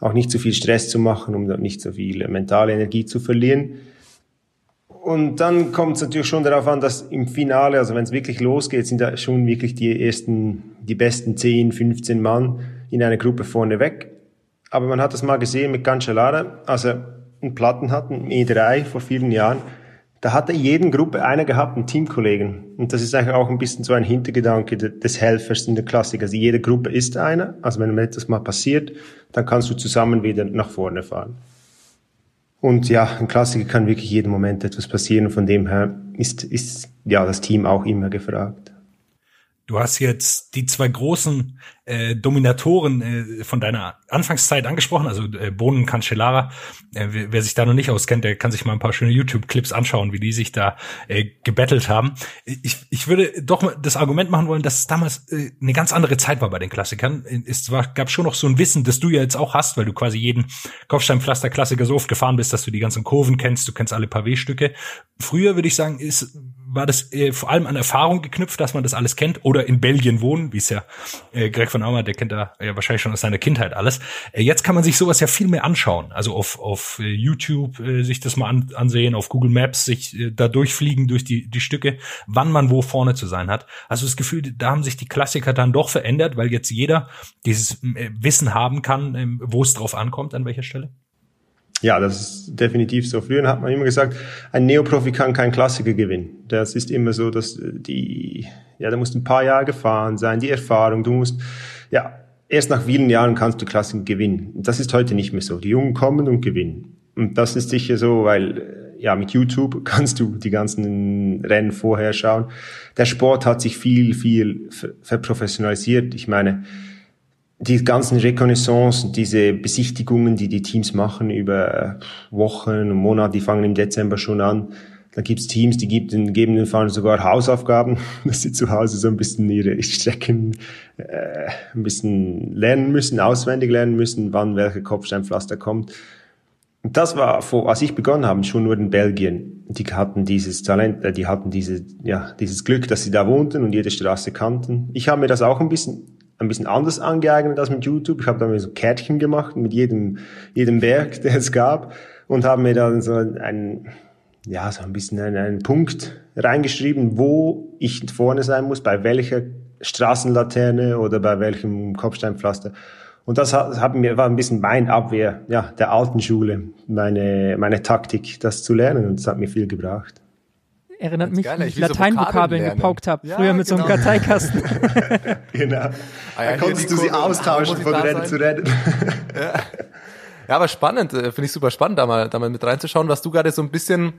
auch nicht zu viel Stress zu machen, um nicht so viel mentale Energie zu verlieren. Und dann kommt es natürlich schon darauf an, dass im Finale, also wenn es wirklich losgeht, sind da schon wirklich die ersten, die besten 10, 15 Mann in einer Gruppe vorne weg. Aber man hat das mal gesehen mit Cancellara, also einen Platten hatten, E3 vor vielen Jahren, da hatte jeden Gruppe einer gehabt, einen Teamkollegen. Und das ist eigentlich auch ein bisschen so ein Hintergedanke des Helfers in der Klassik. Also jede Gruppe ist einer. Also wenn etwas mal passiert, dann kannst du zusammen wieder nach vorne fahren. Und ja, ein Klassiker kann wirklich jeden Moment etwas passieren. Von dem her ist, ist ja das Team auch immer gefragt. Du hast jetzt die zwei großen äh, Dominatoren äh, von deiner Anfangszeit angesprochen, also äh, Bonen Cancellara. Äh, wer, wer sich da noch nicht auskennt, der kann sich mal ein paar schöne YouTube-Clips anschauen, wie die sich da äh, gebettelt haben. Ich, ich würde doch mal das Argument machen wollen, dass es damals äh, eine ganz andere Zeit war bei den Klassikern. Es war, gab schon noch so ein Wissen, das du ja jetzt auch hast, weil du quasi jeden Kopfsteinpflaster-Klassiker so oft gefahren bist, dass du die ganzen Kurven kennst, du kennst alle Pavé-Stücke. Früher würde ich sagen, ist war das äh, vor allem an Erfahrung geknüpft, dass man das alles kennt oder in Belgien wohnen, wie es ja äh, Greg von Aumer, der kennt da ja wahrscheinlich schon aus seiner Kindheit alles. Äh, jetzt kann man sich sowas ja viel mehr anschauen, also auf, auf äh, YouTube äh, sich das mal an, ansehen, auf Google Maps sich äh, da durchfliegen durch die, die Stücke, wann man wo vorne zu sein hat. Also das Gefühl, da haben sich die Klassiker dann doch verändert, weil jetzt jeder dieses äh, Wissen haben kann, äh, wo es drauf ankommt, an welcher Stelle. Ja, das ist definitiv so. Früher hat man immer gesagt, ein Neoprofi kann kein Klassiker gewinnen. Das ist immer so, dass die, ja, da musst ein paar Jahre gefahren sein, die Erfahrung, du musst, ja, erst nach vielen Jahren kannst du Klassiker gewinnen. Das ist heute nicht mehr so. Die Jungen kommen und gewinnen. Und das ist sicher so, weil, ja, mit YouTube kannst du die ganzen Rennen vorher schauen. Der Sport hat sich viel, viel verprofessionalisiert. Ich meine, die ganzen Reconnaissance, diese Besichtigungen, die die Teams machen über Wochen und Monate, die fangen im Dezember schon an. Da gibt's Teams, die geben, geben den Fahrern sogar Hausaufgaben, dass sie zu Hause so ein bisschen ihre Strecken äh, ein bisschen lernen müssen, auswendig lernen müssen, wann welche Kopfsteinpflaster kommt. Und das war, vor, als ich begonnen habe, schon nur in Belgien. Die hatten dieses Talent, äh, die hatten diese, ja, dieses Glück, dass sie da wohnten und jede Straße kannten. Ich habe mir das auch ein bisschen, ein bisschen anders angeeignet als mit YouTube. Ich habe da mir so Kärtchen gemacht mit jedem, jedem Berg, der es gab und habe mir dann so einen, ja, so ein bisschen einen, einen Punkt reingeschrieben, wo ich vorne sein muss, bei welcher Straßenlaterne oder bei welchem Kopfsteinpflaster. Und das hat, mir, war ein bisschen mein Abwehr ja, der alten Schule, meine, meine Taktik, das zu lernen. Und das hat mir viel gebracht. Erinnert mich, wie ich Lateinvokabeln so gepaukt habe, ja, früher mit genau. so einem genau. Karteikasten. genau. Ah, ja, da konntest du sie austauschen von Rennen zu Rennen. ja. ja, aber spannend, äh, finde ich super spannend, da mal, da mal mit reinzuschauen, was du gerade so ein bisschen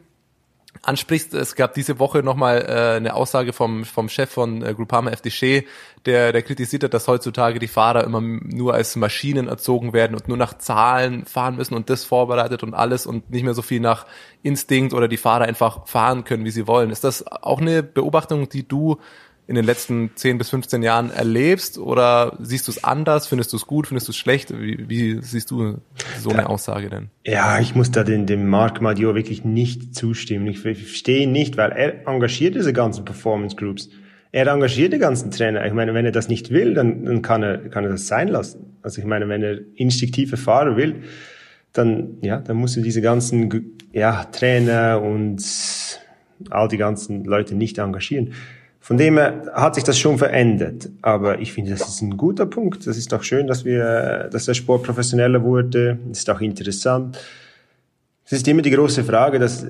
ansprichst, es gab diese Woche nochmal äh, eine Aussage vom, vom Chef von äh, Groupama FDC, der, der kritisiert hat, dass heutzutage die Fahrer immer nur als Maschinen erzogen werden und nur nach Zahlen fahren müssen und das vorbereitet und alles und nicht mehr so viel nach Instinkt oder die Fahrer einfach fahren können, wie sie wollen. Ist das auch eine Beobachtung, die du in den letzten 10 bis 15 Jahren erlebst oder siehst du es anders? Findest du es gut? Findest du es schlecht? Wie, wie siehst du so eine Aussage denn? Ja, ich muss da dem, dem Marc Madio wirklich nicht zustimmen. Ich verstehe ihn nicht, weil er engagiert diese ganzen Performance Groups. Er engagiert die ganzen Trainer. Ich meine, wenn er das nicht will, dann, dann kann er, kann er das sein lassen. Also ich meine, wenn er instinktive Fahrer will, dann, ja, dann muss er diese ganzen, ja, Trainer und all die ganzen Leute nicht engagieren. Von dem her hat sich das schon verändert. Aber ich finde, das ist ein guter Punkt. Das ist auch schön, dass wir, dass der Sport professioneller wurde. Das ist auch interessant. Es ist immer die große Frage, dass,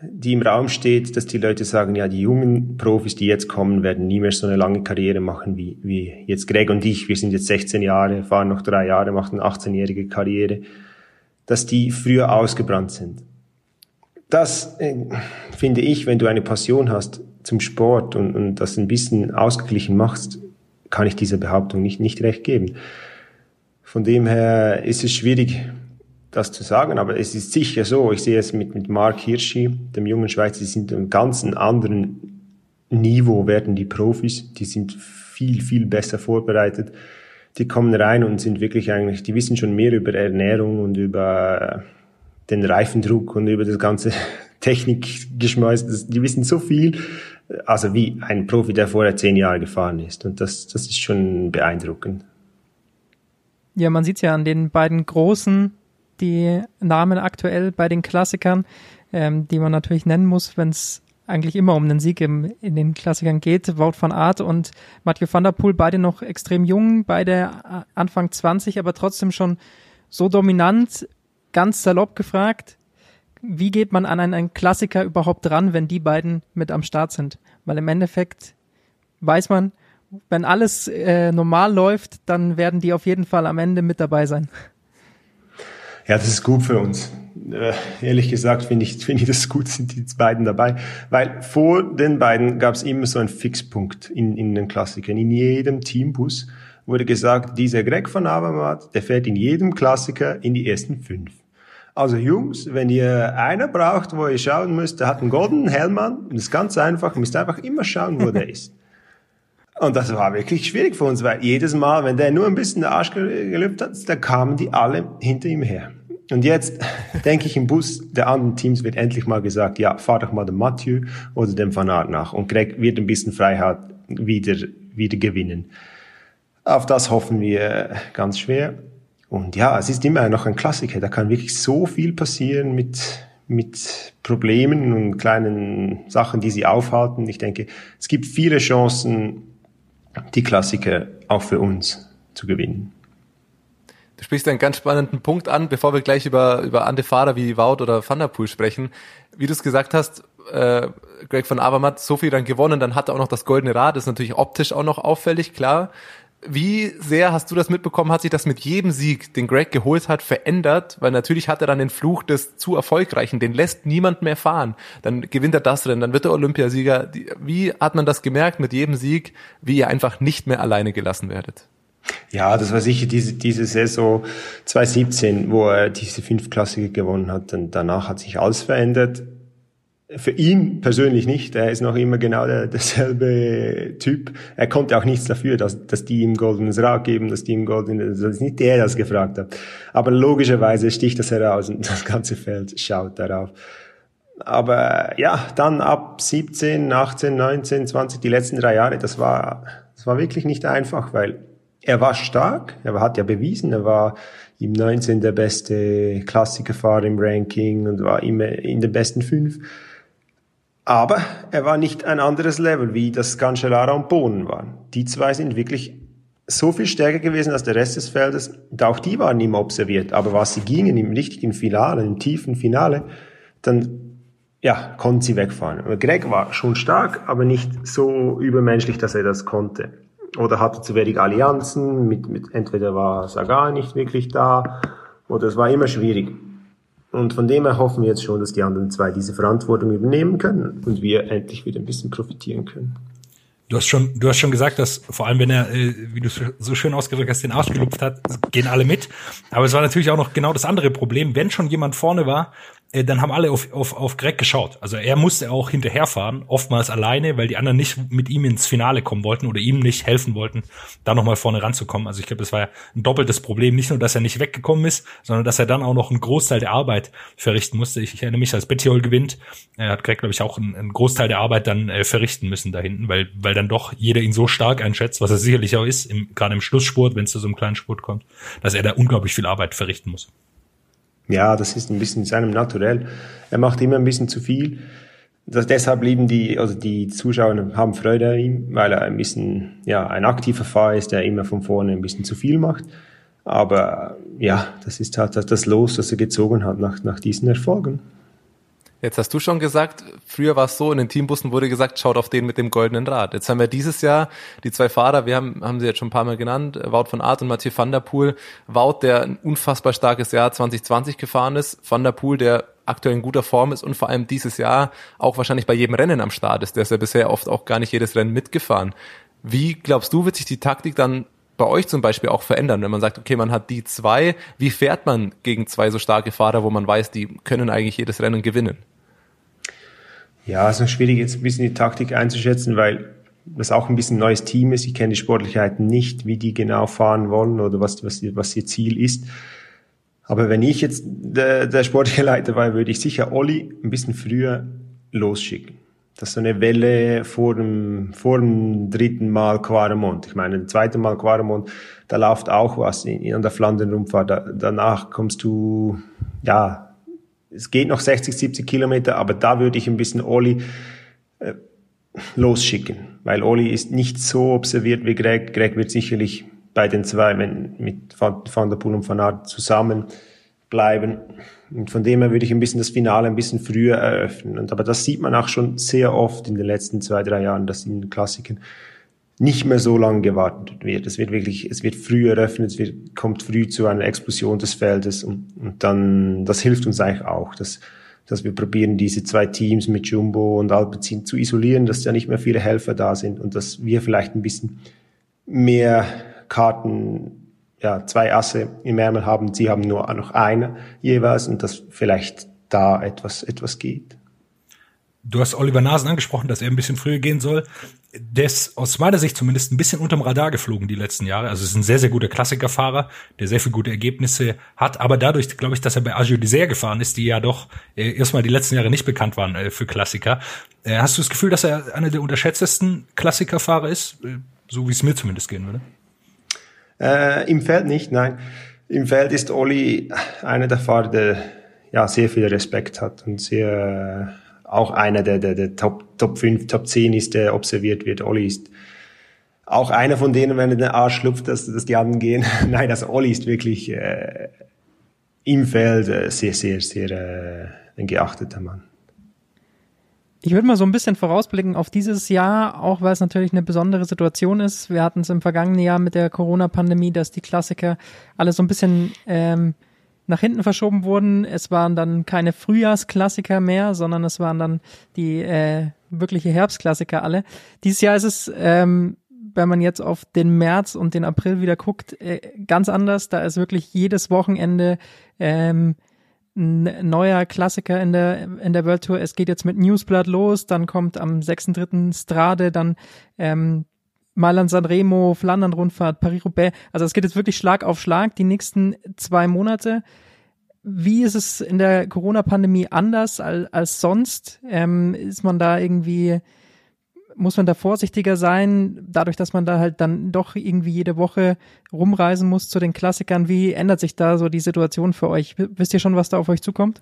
die im Raum steht, dass die Leute sagen, ja, die jungen Profis, die jetzt kommen, werden nie mehr so eine lange Karriere machen wie, wie jetzt Greg und ich. Wir sind jetzt 16 Jahre, fahren noch drei Jahre, machen eine 18-jährige Karriere, dass die früher ausgebrannt sind. Das äh, finde ich, wenn du eine Passion hast, zum Sport und, und das ein bisschen ausgeglichen machst, kann ich dieser Behauptung nicht, nicht recht geben. Von dem her ist es schwierig, das zu sagen, aber es ist sicher so. Ich sehe es mit, mit Mark Hirschi, dem jungen Schweizer, die sind einem ganz anderen Niveau werden die Profis, die sind viel, viel besser vorbereitet. Die kommen rein und sind wirklich eigentlich, die wissen schon mehr über Ernährung und über den Reifendruck und über das ganze Technikgeschmeiß. Die wissen so viel, also wie ein Profi, der vorher zehn Jahre gefahren ist. Und das, das ist schon beeindruckend. Ja, man sieht ja an den beiden großen, die Namen aktuell bei den Klassikern, ähm, die man natürlich nennen muss, wenn es eigentlich immer um den Sieg im, in den Klassikern geht. Wout van Aert und Mathieu van der Poel, beide noch extrem jung, beide Anfang 20, aber trotzdem schon so dominant, ganz salopp gefragt wie geht man an einen Klassiker überhaupt dran, wenn die beiden mit am Start sind? Weil im Endeffekt weiß man, wenn alles äh, normal läuft, dann werden die auf jeden Fall am Ende mit dabei sein. Ja, das ist gut für uns. Äh, ehrlich gesagt finde ich, finde ich das gut, sind die beiden dabei. Weil vor den beiden gab es immer so einen Fixpunkt in, in den Klassikern. In jedem Teambus wurde gesagt, dieser Greg von Avermaet, der fährt in jedem Klassiker in die ersten fünf. Also Jungs, wenn ihr einer braucht, wo ihr schauen müsst, der hat einen goldenen Helm an, und das ist ganz einfach, ihr müsst einfach immer schauen, wo der ist. Und das war wirklich schwierig für uns, weil jedes Mal, wenn der nur ein bisschen den Arsch gelüpft hat, da kamen die alle hinter ihm her. Und jetzt denke ich im Bus der anderen Teams wird endlich mal gesagt, ja, fahr doch mal dem Mathieu oder dem Van Aert nach und Greg wird ein bisschen Freiheit wieder, wieder gewinnen. Auf das hoffen wir ganz schwer. Und ja, es ist immer noch ein Klassiker. Da kann wirklich so viel passieren mit, mit Problemen und kleinen Sachen, die sie aufhalten. Ich denke, es gibt viele Chancen, die Klassiker auch für uns zu gewinnen. Du sprichst einen ganz spannenden Punkt an, bevor wir gleich über, über andere Fahrer wie Wout oder Van der Poel sprechen. Wie du es gesagt hast, äh, Greg von Avermaet so viel dann gewonnen, dann hat er auch noch das goldene Rad, das ist natürlich optisch auch noch auffällig, klar. Wie sehr hast du das mitbekommen? Hat sich das mit jedem Sieg, den Greg geholt hat, verändert? Weil natürlich hat er dann den Fluch des zu erfolgreichen, den lässt niemand mehr fahren. Dann gewinnt er das Rennen, dann wird er Olympiasieger. Wie hat man das gemerkt mit jedem Sieg, wie ihr einfach nicht mehr alleine gelassen werdet? Ja, das war sicher diese, diese Saison 2017, wo er diese fünf Klassiker gewonnen hat. Und danach hat sich alles verändert. Für ihn persönlich nicht. Er ist noch immer genau der, derselbe Typ. Er konnte auch nichts dafür, dass, dass die ihm goldenes Rad geben, dass die ihm goldenes, das ist nicht der, der das gefragt hat. Aber logischerweise sticht das heraus und das ganze Feld schaut darauf. Aber ja, dann ab 17, 18, 19, 20, die letzten drei Jahre, das war, das war wirklich nicht einfach, weil er war stark, er hat ja bewiesen, er war im 19 der beste Klassikerfahrer im Ranking und war immer in den besten fünf. Aber er war nicht ein anderes Level, wie das Cancellara und Bohnen waren. Die zwei sind wirklich so viel stärker gewesen als der Rest des Feldes. Und auch die waren immer observiert. Aber was sie gingen im richtigen Finale, im tiefen Finale, dann ja, konnten sie wegfahren. Greg war schon stark, aber nicht so übermenschlich, dass er das konnte. Oder hatte zu wenig Allianzen, mit, mit entweder war Sagan nicht wirklich da, oder es war immer schwierig. Und von dem her hoffen wir jetzt schon, dass die anderen zwei diese Verantwortung übernehmen können und wir endlich wieder ein bisschen profitieren können. Du hast schon, du hast schon gesagt, dass vor allem, wenn er, äh, wie du so schön ausgedrückt hast, den Arsch gelupft hat, gehen alle mit. Aber es war natürlich auch noch genau das andere Problem. Wenn schon jemand vorne war, äh, dann haben alle auf, auf, auf Greg geschaut. Also er musste auch hinterherfahren, oftmals alleine, weil die anderen nicht mit ihm ins Finale kommen wollten oder ihm nicht helfen wollten, da nochmal vorne ranzukommen. Also ich glaube, das war ja ein doppeltes Problem. Nicht nur, dass er nicht weggekommen ist, sondern dass er dann auch noch einen Großteil der Arbeit verrichten musste. Ich, ich erinnere mich, als Bettiol gewinnt, er hat Greg, glaube ich, auch einen, einen, Großteil der Arbeit dann äh, verrichten müssen da hinten, weil, weil dann doch jeder ihn so stark einschätzt, was er sicherlich auch ist, gerade im Schlussspurt, wenn es zu so einem kleinen Spurt kommt, dass er da unglaublich viel Arbeit verrichten muss. Ja, das ist ein bisschen seinem Naturell. Er macht immer ein bisschen zu viel. Das, deshalb lieben die, also die Zuschauer haben Freude an ihm, weil er ein bisschen, ja, ein aktiver Fahrer ist, der immer von vorne ein bisschen zu viel macht. Aber ja, das ist halt das Los, das er gezogen hat nach, nach diesen Erfolgen. Jetzt hast du schon gesagt, früher war es so, in den Teambussen wurde gesagt, schaut auf den mit dem goldenen Rad. Jetzt haben wir dieses Jahr die zwei Fahrer, wir haben, haben sie jetzt schon ein paar Mal genannt, Wout von Art und Mathieu van der Poel. Wout, der ein unfassbar starkes Jahr 2020 gefahren ist, van der Poel, der aktuell in guter Form ist und vor allem dieses Jahr auch wahrscheinlich bei jedem Rennen am Start ist. Der ist ja bisher oft auch gar nicht jedes Rennen mitgefahren. Wie glaubst du, wird sich die Taktik dann bei euch zum Beispiel auch verändern, wenn man sagt, okay, man hat die zwei, wie fährt man gegen zwei so starke Fahrer, wo man weiß, die können eigentlich jedes Rennen gewinnen? Ja, es ist schwierig, jetzt ein bisschen die Taktik einzuschätzen, weil das auch ein bisschen ein neues Team ist. Ich kenne die Sportlichkeiten nicht, wie die genau fahren wollen oder was, was, was ihr Ziel ist. Aber wenn ich jetzt der, der sportliche Leiter war, würde ich sicher Olli ein bisschen früher losschicken. Das ist so eine Welle vor dem, vor dem dritten Mal Quaremont. Ich meine, das zweite Mal Quaremont, da läuft auch was in, an der Flandern-Rundfahrt. Da, danach kommst du, ja, es geht noch 60, 70 Kilometer, aber da würde ich ein bisschen Oli äh, losschicken, weil Oli ist nicht so observiert wie Greg. Greg wird sicherlich bei den zwei, wenn mit Van, Van der Poel und Van Aert zusammen bleiben. Und von dem her würde ich ein bisschen das Finale ein bisschen früher eröffnen. Und aber das sieht man auch schon sehr oft in den letzten zwei, drei Jahren, dass in den Klassikern nicht mehr so lange gewartet wird. Es wird wirklich, es wird früh eröffnet, es wird, kommt früh zu einer Explosion des Feldes und, und dann, das hilft uns eigentlich auch, dass, dass wir probieren, diese zwei Teams mit Jumbo und Alpecin zu isolieren, dass ja nicht mehr viele Helfer da sind und dass wir vielleicht ein bisschen mehr Karten, ja, zwei Asse im Ärmel haben, sie haben nur noch eine jeweils und dass vielleicht da etwas, etwas geht. Du hast Oliver Nasen angesprochen, dass er ein bisschen früher gehen soll. Der ist aus meiner Sicht zumindest ein bisschen unterm Radar geflogen die letzten Jahre. Also ist ein sehr, sehr guter Klassikerfahrer, der sehr viele gute Ergebnisse hat. Aber dadurch, glaube ich, dass er bei Agio Dessert gefahren ist, die ja doch äh, erstmal die letzten Jahre nicht bekannt waren äh, für Klassiker. Äh, hast du das Gefühl, dass er einer der unterschätztesten Klassikerfahrer ist? Äh, so wie es mir zumindest gehen würde. Äh, Im Feld nicht, nein. Im Feld ist Olli einer der Fahrer, der ja sehr viel Respekt hat und sehr auch einer der, der, der Top, Top 5, Top 10 ist, der observiert wird. Olli ist auch einer von denen, wenn er den Arsch schlupft, dass, dass die anderen gehen. Nein, also Olli ist wirklich äh, im Feld äh, sehr, sehr, sehr äh, ein geachteter Mann. Ich würde mal so ein bisschen vorausblicken auf dieses Jahr, auch weil es natürlich eine besondere Situation ist. Wir hatten es im vergangenen Jahr mit der Corona-Pandemie, dass die Klassiker alle so ein bisschen ähm, nach hinten verschoben wurden. Es waren dann keine Frühjahrsklassiker mehr, sondern es waren dann die äh, wirkliche Herbstklassiker alle. Dieses Jahr ist es, ähm, wenn man jetzt auf den März und den April wieder guckt, äh, ganz anders. Da ist wirklich jedes Wochenende ähm, ein neuer Klassiker in der, in der World Tour. Es geht jetzt mit Newsblood los, dann kommt am 6.3. Strade, dann ähm, Mailand Sanremo, Flandern-Rundfahrt, Paris-Roubaix. Also es geht jetzt wirklich Schlag auf Schlag die nächsten zwei Monate. Wie ist es in der Corona-Pandemie anders als, als sonst? Ähm, ist man da irgendwie, muss man da vorsichtiger sein, dadurch, dass man da halt dann doch irgendwie jede Woche rumreisen muss zu den Klassikern? Wie ändert sich da so die Situation für euch? Wisst ihr schon, was da auf euch zukommt?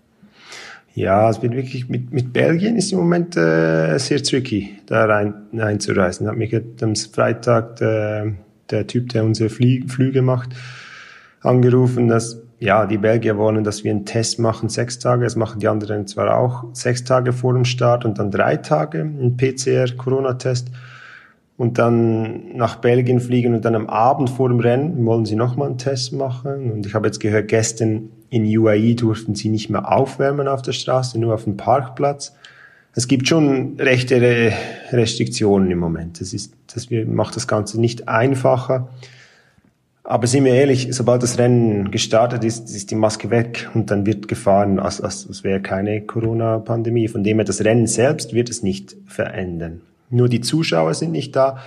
Ja, es wird wirklich mit, mit Belgien ist im Moment äh, sehr tricky, da rein, reinzureisen. Hat mich am Freitag der, der Typ, der unsere Flie Flüge macht, angerufen, dass ja, die Belgier wollen, dass wir einen Test machen, sechs Tage. Das machen die anderen zwar auch sechs Tage vor dem Start und dann drei Tage, ein PCR-Corona-Test. Und dann nach Belgien fliegen und dann am Abend vor dem Rennen wollen sie nochmal einen Test machen. Und ich habe jetzt gehört, gestern in UAE durften sie nicht mehr aufwärmen auf der Straße, nur auf dem Parkplatz. Es gibt schon rechte Restriktionen im Moment. Das ist, das macht das Ganze nicht einfacher. Aber sind wir ehrlich, sobald das Rennen gestartet ist, ist die Maske weg und dann wird gefahren, als, als, als wäre keine Corona-Pandemie. Von dem her, das Rennen selbst wird es nicht verändern. Nur die Zuschauer sind nicht da.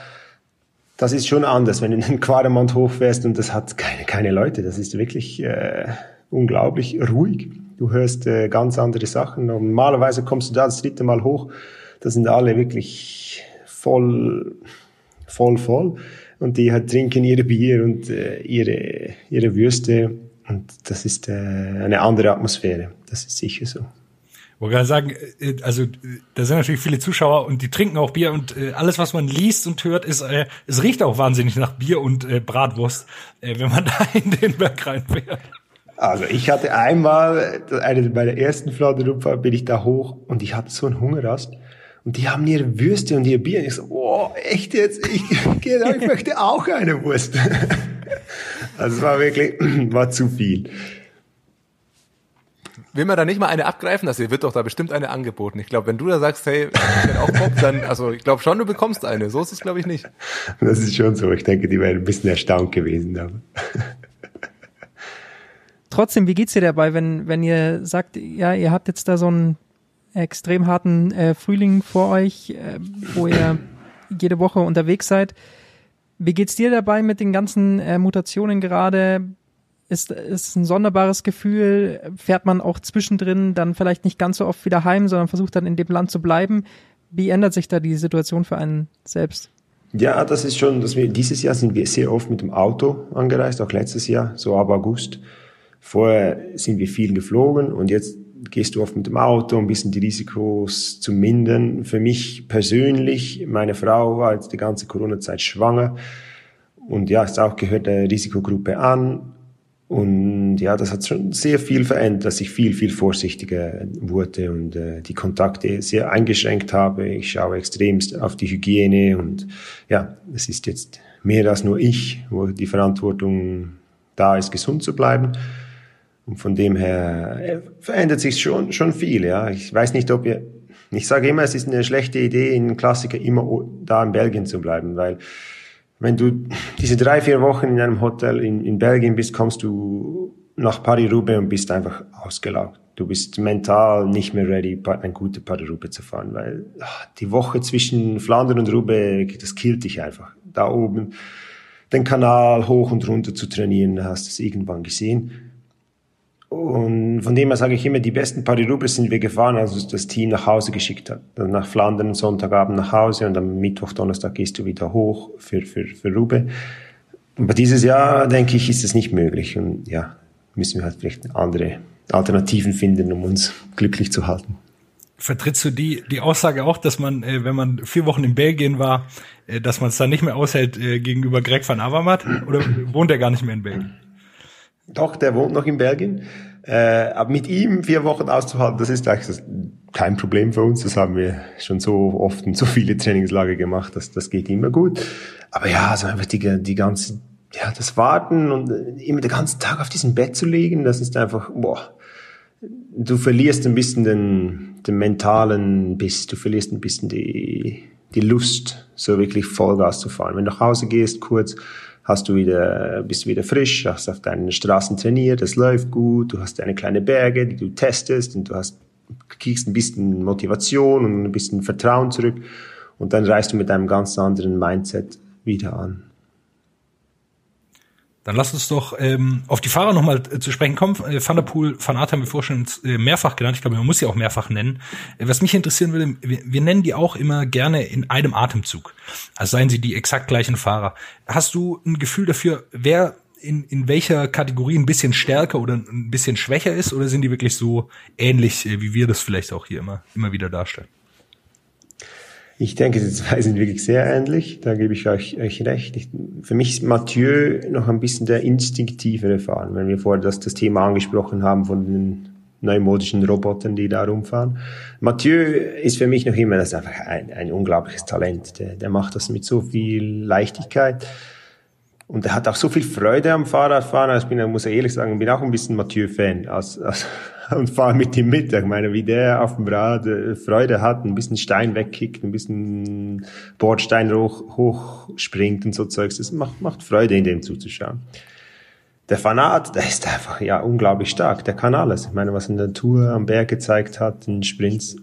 Das ist schon anders, wenn du in den Quademont hochfährst und das hat keine, keine Leute. Das ist wirklich äh, unglaublich ruhig. Du hörst äh, ganz andere Sachen. Normalerweise kommst du da das dritte Mal hoch, da sind alle wirklich voll, voll, voll. Und die halt trinken ihre Bier und äh, ihre, ihre Würste. Und das ist äh, eine andere Atmosphäre. Das ist sicher so. Ich wollte gerade sagen, äh, also da sind natürlich viele Zuschauer und die trinken auch Bier und äh, alles, was man liest und hört, ist, äh, es riecht auch wahnsinnig nach Bier und äh, Bratwurst, äh, wenn man da in den Berg reinfährt. Also ich hatte einmal, eine meiner ersten Fladenrupfer, bin ich da hoch und ich hatte so einen Hungerast. Und die haben ihre Würste und ihr Bier. Und ich so, oh, echt jetzt? Ich, ich möchte auch eine Wurst. Also es war wirklich, war zu viel. Will man da nicht mal eine abgreifen? Also wird doch da bestimmt eine angeboten. Ich glaube, wenn du da sagst, hey, ich bin auch Bock, dann, also ich glaube schon, du bekommst eine. So ist es, glaube ich, nicht. Das ist schon so. Ich denke, die wären ein bisschen erstaunt gewesen. Aber trotzdem, wie geht's dir dabei, wenn, wenn ihr sagt, ja, ihr habt jetzt da so einen extrem harten äh, Frühling vor euch, äh, wo ihr jede Woche unterwegs seid. Wie geht's dir dabei mit den ganzen äh, Mutationen gerade? Ist, ist ein sonderbares Gefühl? Fährt man auch zwischendrin dann vielleicht nicht ganz so oft wieder heim, sondern versucht dann in dem Land zu bleiben? Wie ändert sich da die Situation für einen selbst? Ja, das ist schon, dass wir dieses Jahr sind wir sehr oft mit dem Auto angereist, auch letztes Jahr, so ab August. Vorher sind wir viel geflogen und jetzt gehst du oft mit dem Auto, um ein bisschen die Risikos zu mindern. Für mich persönlich, meine Frau war jetzt die ganze Corona-Zeit schwanger und ja, ist auch gehört der Risikogruppe an. Und ja, das hat schon sehr viel verändert, dass ich viel, viel vorsichtiger wurde und äh, die Kontakte sehr eingeschränkt habe. Ich schaue extremst auf die Hygiene und ja, es ist jetzt mehr als nur ich, wo die Verantwortung da ist, gesund zu bleiben. Und von dem her äh, verändert sich schon, schon viel, ja. Ich weiß nicht, ob ihr, ich sage immer, es ist eine schlechte Idee, in Klassiker immer da in Belgien zu bleiben, weil wenn du diese drei, vier Wochen in einem Hotel in, in Belgien bist, kommst du nach Paris-Roubaix und bist einfach ausgelaugt. Du bist mental nicht mehr ready, ein gute Paris-Roubaix zu fahren, weil ach, die Woche zwischen Flandern und Roubaix, das killt dich einfach. Da oben den Kanal hoch und runter zu trainieren, hast du es irgendwann gesehen. Und von dem her sage ich immer, die besten Paris-Roubaix sind wir gefahren, als uns das Team nach Hause geschickt hat. Dann nach Flandern Sonntagabend nach Hause und am Mittwoch, Donnerstag gehst du wieder hoch für, für, für Roubaix. Aber dieses Jahr, denke ich, ist das nicht möglich. Und ja, müssen wir halt vielleicht andere Alternativen finden, um uns glücklich zu halten. Vertrittst du die, die Aussage auch, dass man, äh, wenn man vier Wochen in Belgien war, äh, dass man es dann nicht mehr aushält äh, gegenüber Greg van Avermaet? Oder wohnt er gar nicht mehr in Belgien? Doch, der wohnt noch in Belgien. Äh, aber mit ihm vier Wochen auszuhalten, das ist eigentlich kein Problem für uns. Das haben wir schon so oft und so viele Trainingslager gemacht, dass das geht immer gut. Aber ja, so einfach die, die ganze, ja, das Warten und immer den ganzen Tag auf diesem Bett zu liegen, das ist einfach, boah, du verlierst ein bisschen den, den mentalen Biss, du verlierst ein bisschen die, die Lust, so wirklich Vollgas zu fahren. Wenn du nach Hause gehst, kurz, hast du wieder, bist du wieder frisch, hast auf deinen Straßen trainiert, es läuft gut, du hast deine kleine Berge, die du testest und du hast, kriegst ein bisschen Motivation und ein bisschen Vertrauen zurück und dann reist du mit einem ganz anderen Mindset wieder an. Dann lass uns doch ähm, auf die Fahrer nochmal äh, zu sprechen kommen. Äh, Van der Poel, Van Aert haben wir vorhin schon äh, mehrfach genannt. Ich glaube, man muss sie auch mehrfach nennen. Äh, was mich interessieren würde, wir, wir nennen die auch immer gerne in einem Atemzug. Also seien sie die exakt gleichen Fahrer. Hast du ein Gefühl dafür, wer in, in welcher Kategorie ein bisschen stärker oder ein bisschen schwächer ist? Oder sind die wirklich so ähnlich, äh, wie wir das vielleicht auch hier immer, immer wieder darstellen? Ich denke, die zwei sind wirklich sehr ähnlich. Da gebe ich euch, euch recht. Ich, für mich ist Mathieu noch ein bisschen der instinktivere Fahrer, wenn wir vorher das, das Thema angesprochen haben von den neumodischen Robotern, die da rumfahren. Mathieu ist für mich noch immer das ist einfach ein, ein unglaubliches Talent. Der, der macht das mit so viel Leichtigkeit. Und er hat auch so viel Freude am Fahrradfahren. Also ich bin, muss ehrlich sagen, bin auch ein bisschen Mathieu-Fan als, als, und fahre mit ihm mit. Ich meine, wie der auf dem Rad äh, Freude hat, ein bisschen Stein wegkickt, ein bisschen Bordstein hoch, hoch springt und so Zeugs. Das macht, macht Freude, in dem zuzuschauen. Der Fanat, der ist einfach ja unglaublich stark. Der kann alles. Ich meine, was in der Tour am Berg gezeigt hat, in Sprints.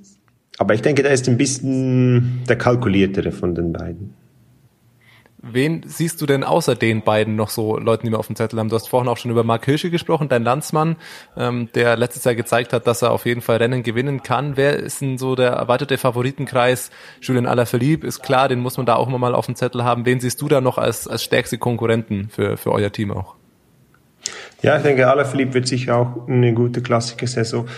Aber ich denke, der ist ein bisschen der kalkuliertere von den beiden. Wen siehst du denn außer den beiden noch so Leuten, die wir auf dem Zettel haben? Du hast vorhin auch schon über Mark Hirsche gesprochen, dein Landsmann, ähm, der letztes Jahr gezeigt hat, dass er auf jeden Fall Rennen gewinnen kann. Wer ist denn so der erweiterte Favoritenkreis? Julien Alaphilippe ist klar, den muss man da auch immer mal auf dem Zettel haben. Wen siehst du da noch als, als stärkste Konkurrenten für, für euer Team auch? Ja, ich denke, Alaphilippe wird sicher auch eine gute Klassiker-Saison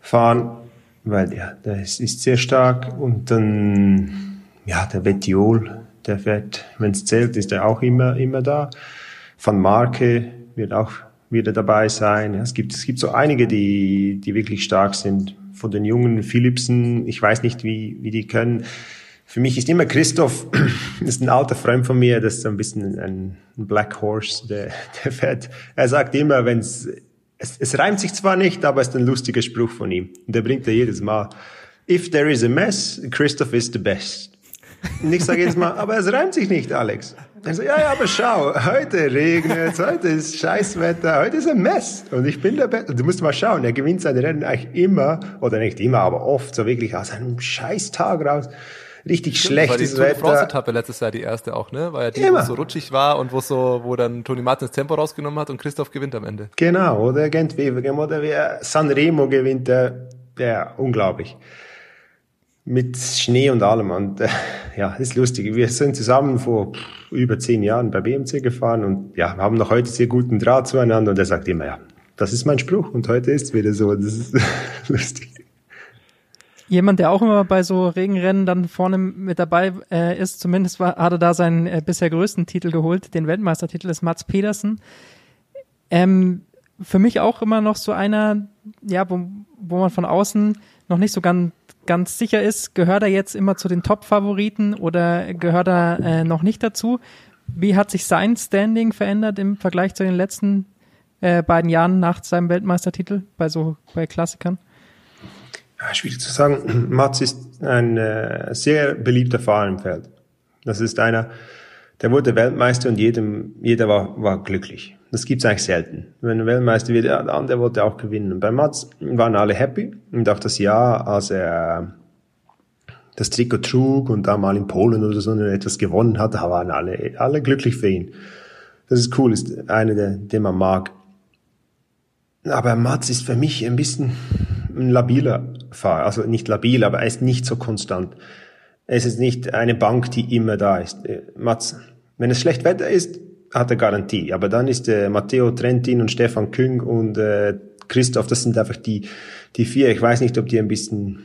fahren, weil ja, der ist, ist sehr stark und dann, ja, der Vettiol, der fährt, wenn es zählt, ist er auch immer, immer da. Van Marke wird auch wieder dabei sein. Es gibt, es gibt so einige, die, die wirklich stark sind. Von den jungen Philipsen, ich weiß nicht, wie, wie die können. Für mich ist immer Christoph, ist ein alter Freund von mir, das ist so ein bisschen ein Black Horse, der, der fährt. Er sagt immer, wenn es, es reimt sich zwar nicht, aber es ist ein lustiger Spruch von ihm. Und der bringt er jedes Mal. If there is a mess, Christoph is the best. Und ich sage jedes Mal, aber es reimt sich nicht, Alex. Er sagt, ja, ja, aber schau, heute regnet heute ist Scheißwetter, heute ist ein Mess. Und ich bin der Beste. Du musst mal schauen, er gewinnt seine Rennen eigentlich immer, oder nicht immer, aber oft, so wirklich aus einem Scheißtag raus. Richtig Stimmt, schlechtes war die Wetter. France Etappe letztes Jahr die erste auch, ne? War ja die, es so rutschig war und wo so, wo dann Toni Martins Tempo rausgenommen hat und Christoph gewinnt am Ende. Genau, oder Gent Wevelgem oder wie Sanremo gewinnt der, der unglaublich mit Schnee und allem. Und äh, ja, ist lustig. Wir sind zusammen vor über zehn Jahren bei BMC gefahren und ja, haben noch heute sehr guten Draht zueinander. Und er sagt immer, ja, das ist mein Spruch und heute ist wieder so. Das ist lustig. Jemand, der auch immer bei so Regenrennen dann vorne mit dabei äh, ist, zumindest war, hat er da seinen äh, bisher größten Titel geholt, den Weltmeistertitel ist Mats Pedersen. Ähm, für mich auch immer noch so einer, ja, wo, wo man von außen noch nicht so ganz, ganz sicher ist, gehört er jetzt immer zu den Top-Favoriten oder gehört er äh, noch nicht dazu? Wie hat sich sein Standing verändert im Vergleich zu den letzten äh, beiden Jahren nach seinem Weltmeistertitel bei so bei Klassikern? Ja, schwierig zu sagen. Mats ist ein äh, sehr beliebter Fahrer im Feld. Das ist einer, der wurde Weltmeister und jedem, jeder war, war glücklich. Das gibt's eigentlich selten. Wenn ein Weltmeister wird, ja, der andere wollte auch gewinnen. Und bei Mats waren alle happy und auch das Jahr, als er das Trikot trug und da mal in Polen oder so etwas gewonnen hat, da waren alle, alle glücklich für ihn. Das ist cool, ist einer, der, den man mag. Aber Mats ist für mich ein bisschen ein labiler Fahrer. Also nicht labil, aber er ist nicht so konstant. Es ist nicht eine Bank, die immer da ist. Äh, Mats, wenn es schlecht Wetter ist, hat er Garantie. Aber dann ist äh, Matteo Trentin und Stefan Küng und äh, Christoph, das sind einfach die, die vier. Ich weiß nicht, ob die ein bisschen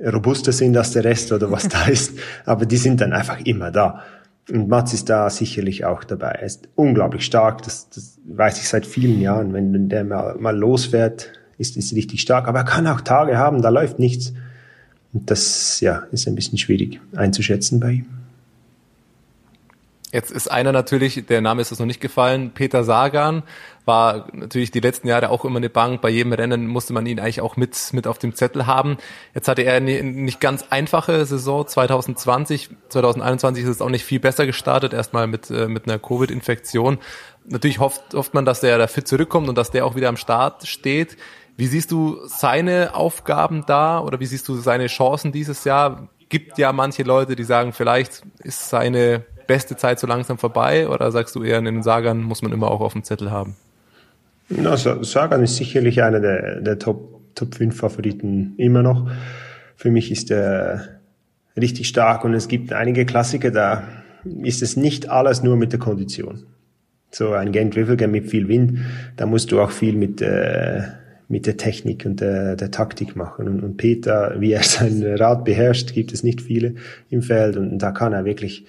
robuster sind als der Rest oder was da ist, aber die sind dann einfach immer da. Und Mats ist da sicherlich auch dabei. Er ist unglaublich stark, das, das weiß ich seit vielen Jahren. Wenn der mal, mal losfährt, ist, ist richtig stark. Aber er kann auch Tage haben, da läuft nichts. Und das ja, ist ein bisschen schwierig einzuschätzen bei ihm. Jetzt ist einer natürlich, der Name ist uns noch nicht gefallen, Peter Sagan, war natürlich die letzten Jahre auch immer eine Bank. Bei jedem Rennen musste man ihn eigentlich auch mit, mit auf dem Zettel haben. Jetzt hatte er eine nicht ganz einfache Saison 2020. 2021 ist es auch nicht viel besser gestartet, erstmal mit, äh, mit einer Covid-Infektion. Natürlich hofft, hofft man, dass der da fit zurückkommt und dass der auch wieder am Start steht. Wie siehst du seine Aufgaben da oder wie siehst du seine Chancen dieses Jahr? Gibt ja manche Leute, die sagen, vielleicht ist seine beste Zeit so langsam vorbei oder sagst du eher, in den Sagern muss man immer auch auf dem Zettel haben? Na, Sagan ist sicherlich einer der, der Top, Top 5 Favoriten immer noch. Für mich ist er richtig stark und es gibt einige Klassiker, da ist es nicht alles nur mit der Kondition. So ein Game Drivel mit viel Wind, da musst du auch viel mit, äh, mit der Technik und der, der Taktik machen. Und, und Peter, wie er sein Rad beherrscht, gibt es nicht viele im Feld und da kann er wirklich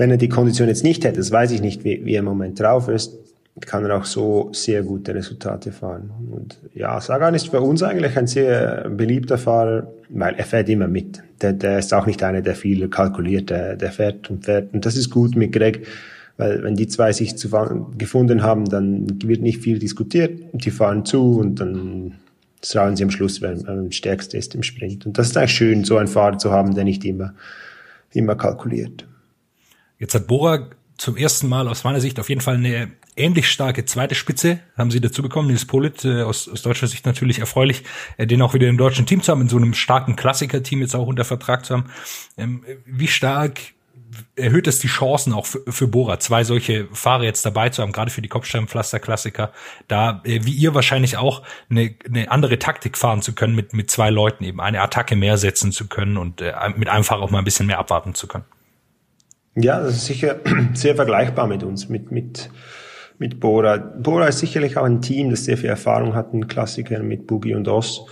wenn er die Kondition jetzt nicht hätte, das weiß ich nicht, wie, wie er im Moment drauf ist, kann er auch so sehr gute Resultate fahren. Und ja, Sagan ist für uns eigentlich ein sehr beliebter Fahrer, weil er fährt immer mit. Der, der ist auch nicht einer, der viel kalkuliert, der, der fährt und fährt. Und das ist gut mit Greg, weil wenn die zwei sich zu, gefunden haben, dann wird nicht viel diskutiert. Die fahren zu und dann trauen sie am Schluss, wer am stärksten ist im Sprint. Und das ist eigentlich schön, so einen Fahrer zu haben, der nicht immer, immer kalkuliert. Jetzt hat Bora zum ersten Mal aus meiner Sicht auf jeden Fall eine ähnlich starke zweite Spitze haben sie dazu bekommen. Nils Polit, äh, aus, aus deutscher Sicht natürlich erfreulich, äh, den auch wieder im deutschen Team zu haben, in so einem starken Klassiker-Team jetzt auch unter Vertrag zu haben. Ähm, wie stark erhöht es die Chancen auch für, für Bora, zwei solche Fahrer jetzt dabei zu haben, gerade für die Kopfsteinpflaster-Klassiker, da äh, wie ihr wahrscheinlich auch eine, eine andere Taktik fahren zu können mit, mit zwei Leuten, eben eine Attacke mehr setzen zu können und äh, mit einem Fahrer auch mal ein bisschen mehr abwarten zu können. Ja, das ist sicher sehr vergleichbar mit uns, mit, mit, mit Bora. Bora ist sicherlich auch ein Team, das sehr viel Erfahrung hat in Klassikern mit Boogie und Oss.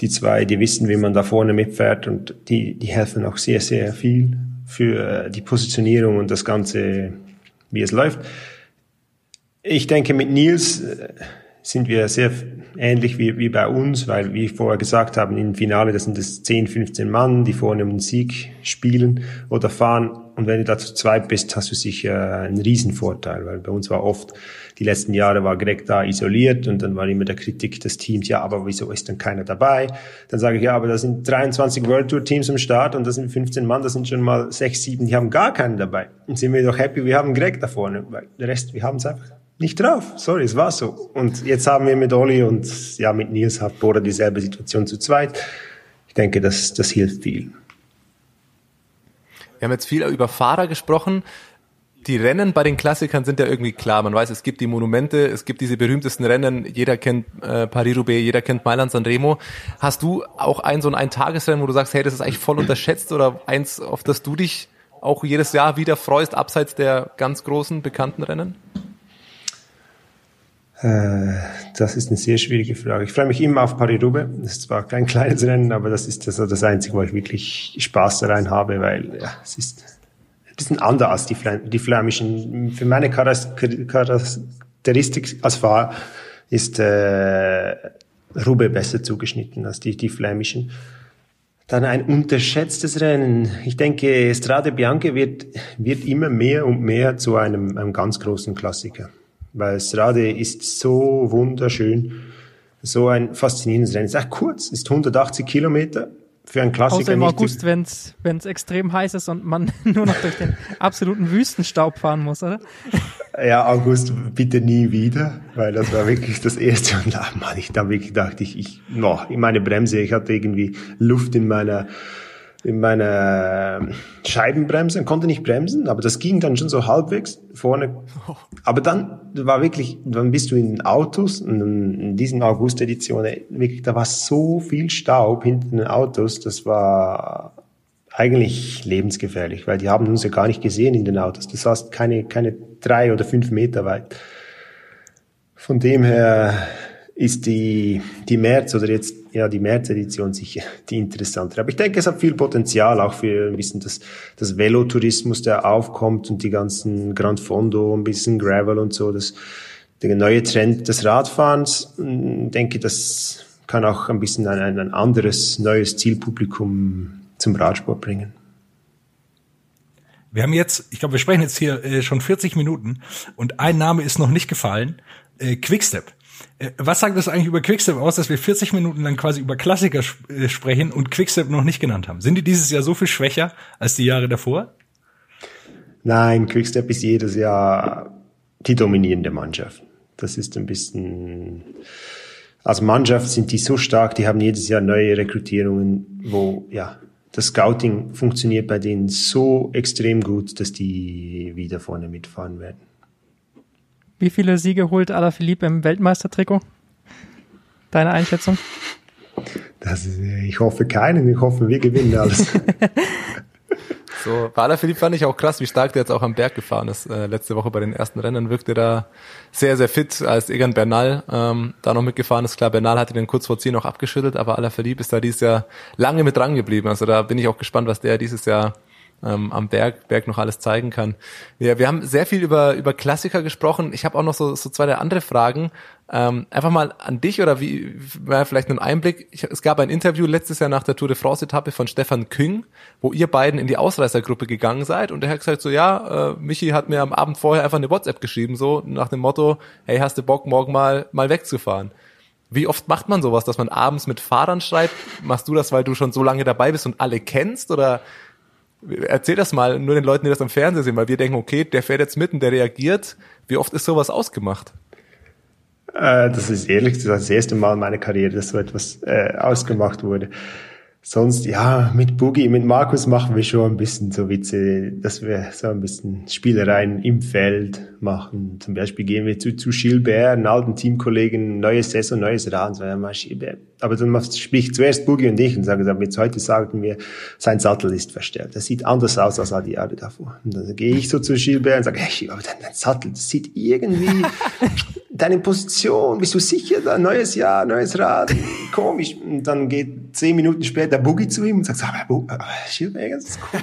Die zwei, die wissen, wie man da vorne mitfährt und die, die helfen auch sehr, sehr viel für äh, die Positionierung und das Ganze, wie es läuft. Ich denke, mit Nils äh, sind wir sehr ähnlich wie, wie bei uns, weil, wie ich vorher gesagt habe, im Finale, das sind es 10, 15 Mann, die vorne um den Sieg spielen oder fahren. Und wenn du da zu zweit bist, hast du sicher einen Riesenvorteil, weil bei uns war oft, die letzten Jahre war Greg da isoliert und dann war immer der Kritik des Teams, ja, aber wieso ist denn keiner dabei? Dann sage ich, ja, aber da sind 23 World Tour Teams am Start und das sind 15 Mann, das sind schon mal 6, 7, die haben gar keinen dabei. Und sind wir doch happy, wir haben Greg da vorne, weil der Rest, wir haben es einfach nicht drauf. Sorry, es war so. Und jetzt haben wir mit Olli und ja, mit Nils hat Bora dieselbe Situation zu zweit. Ich denke, das, das hilft viel. Wir haben jetzt viel über Fahrer gesprochen. Die Rennen bei den Klassikern sind ja irgendwie klar. Man weiß, es gibt die Monumente, es gibt diese berühmtesten Rennen. Jeder kennt äh, Paris-Roubaix, jeder kennt Mailand San Remo. Hast du auch ein so ein Eintagesrennen, wo du sagst, hey, das ist eigentlich voll unterschätzt oder eins, auf das du dich auch jedes Jahr wieder freust, abseits der ganz großen bekannten Rennen? Äh, das ist eine sehr schwierige Frage. Ich freue mich immer auf Paris-Roubaix. Das ist zwar kein kleines Rennen, aber das ist das, das Einzige, wo ich wirklich Spaß daran habe, weil ja, es ist ein bisschen anders als die, Flam die flämischen. Für meine Charakteristik als Fahrer ist äh, Roubaix besser zugeschnitten als die, die flämischen. Dann ein unterschätztes Rennen. Ich denke, Strade Bianca wird, wird immer mehr und mehr zu einem, einem ganz großen Klassiker weil Strade ist so wunderschön, so ein faszinierendes Rennen. Es ist echt kurz, ist 180 Kilometer für einen Klassiker. Außer im August, wenn es extrem heiß ist und man nur noch durch den absoluten Wüstenstaub fahren muss, oder? Ja, August bitte nie wieder, weil das war wirklich das erste und da, Mann, ich da wirklich dachte ich, ich, no, in meine Bremse, ich hatte irgendwie Luft in meiner in meiner Scheibenbremse und konnte nicht bremsen, aber das ging dann schon so halbwegs vorne. Aber dann war wirklich, dann bist du in den Autos und in diesen August-Editionen, wirklich, da war so viel Staub hinter den Autos, das war eigentlich lebensgefährlich, weil die haben uns ja gar nicht gesehen in den Autos. Du sahst keine, keine drei oder fünf Meter weit. Von dem her ist die, die März oder jetzt ja die März-Edition sicher die interessantere. Aber ich denke, es hat viel Potenzial auch für ein bisschen das, das Velotourismus, der aufkommt und die ganzen Grand Fondo, ein bisschen Gravel und so. Das, der neue Trend des Radfahrens, ich hm, denke, das kann auch ein bisschen ein, ein anderes, neues Zielpublikum zum Radsport bringen. Wir haben jetzt, ich glaube, wir sprechen jetzt hier äh, schon 40 Minuten und ein Name ist noch nicht gefallen. Äh, Quickstep. Äh, was sagt das eigentlich über Quickstep aus, dass wir 40 Minuten lang quasi über Klassiker sp äh, sprechen und Quickstep noch nicht genannt haben? Sind die dieses Jahr so viel schwächer als die Jahre davor? Nein, Quickstep ist jedes Jahr die dominierende Mannschaft. Das ist ein bisschen, als Mannschaft sind die so stark, die haben jedes Jahr neue Rekrutierungen, wo, ja, das Scouting funktioniert bei denen so extrem gut, dass die wieder vorne mitfahren werden. Wie viele Siege holt Alaphilippe im Weltmeistertrikot? Deine Einschätzung? Das ist, ich hoffe keinen, ich hoffe, wir gewinnen alles. So, bei Alaphilippe fand ich auch krass, wie stark der jetzt auch am Berg gefahren ist. Äh, letzte Woche bei den ersten Rennen wirkte da sehr, sehr fit, als Egan Bernal ähm, da noch mitgefahren ist. Klar, Bernal hatte den kurz vor 10 noch abgeschüttelt, aber Alaphilippe ist da dieses Jahr lange mit dran geblieben. Also da bin ich auch gespannt, was der dieses Jahr ähm, am Berg, Berg noch alles zeigen kann. Ja, wir haben sehr viel über, über Klassiker gesprochen. Ich habe auch noch so, so zwei andere Fragen. Ähm, einfach mal an dich oder wie, vielleicht einen Einblick. Ich, es gab ein Interview letztes Jahr nach der Tour de France Etappe von Stefan Küng, wo ihr beiden in die Ausreißergruppe gegangen seid und er hat gesagt so, ja, äh, Michi hat mir am Abend vorher einfach eine WhatsApp geschrieben, so nach dem Motto, hey, hast du Bock, morgen mal, mal wegzufahren? Wie oft macht man sowas, dass man abends mit Fahrern schreibt? Machst du das, weil du schon so lange dabei bist und alle kennst oder Erzähl das mal nur den Leuten, die das am Fernsehen sehen, weil wir denken, okay, der fährt jetzt mitten, der reagiert. Wie oft ist sowas ausgemacht? Äh, das ist ehrlich gesagt das erste Mal in meiner Karriere, dass so etwas äh, ausgemacht wurde sonst, ja, mit Boogie, mit Markus machen wir schon ein bisschen so Witze, dass wir so ein bisschen Spielereien im Feld machen. Zum Beispiel gehen wir zu, zu Gilbert, einen alten Teamkollegen, neue Saison, neues Rad, so, ja, mal Gilbert. Aber dann spricht zuerst Boogie und ich und sagen, jetzt heute sagen wir, sein Sattel ist verstellt. Das sieht anders aus als all die Jahre davor. Und dann gehe ich so zu Gilbert und sage, hey, aber dein Sattel, das sieht irgendwie, deine Position, bist du sicher, neues Jahr, neues Rad, komisch. Und dann geht zehn Minuten später der Boogie zu ihm und sagt, aber, Schilberger, ist cool.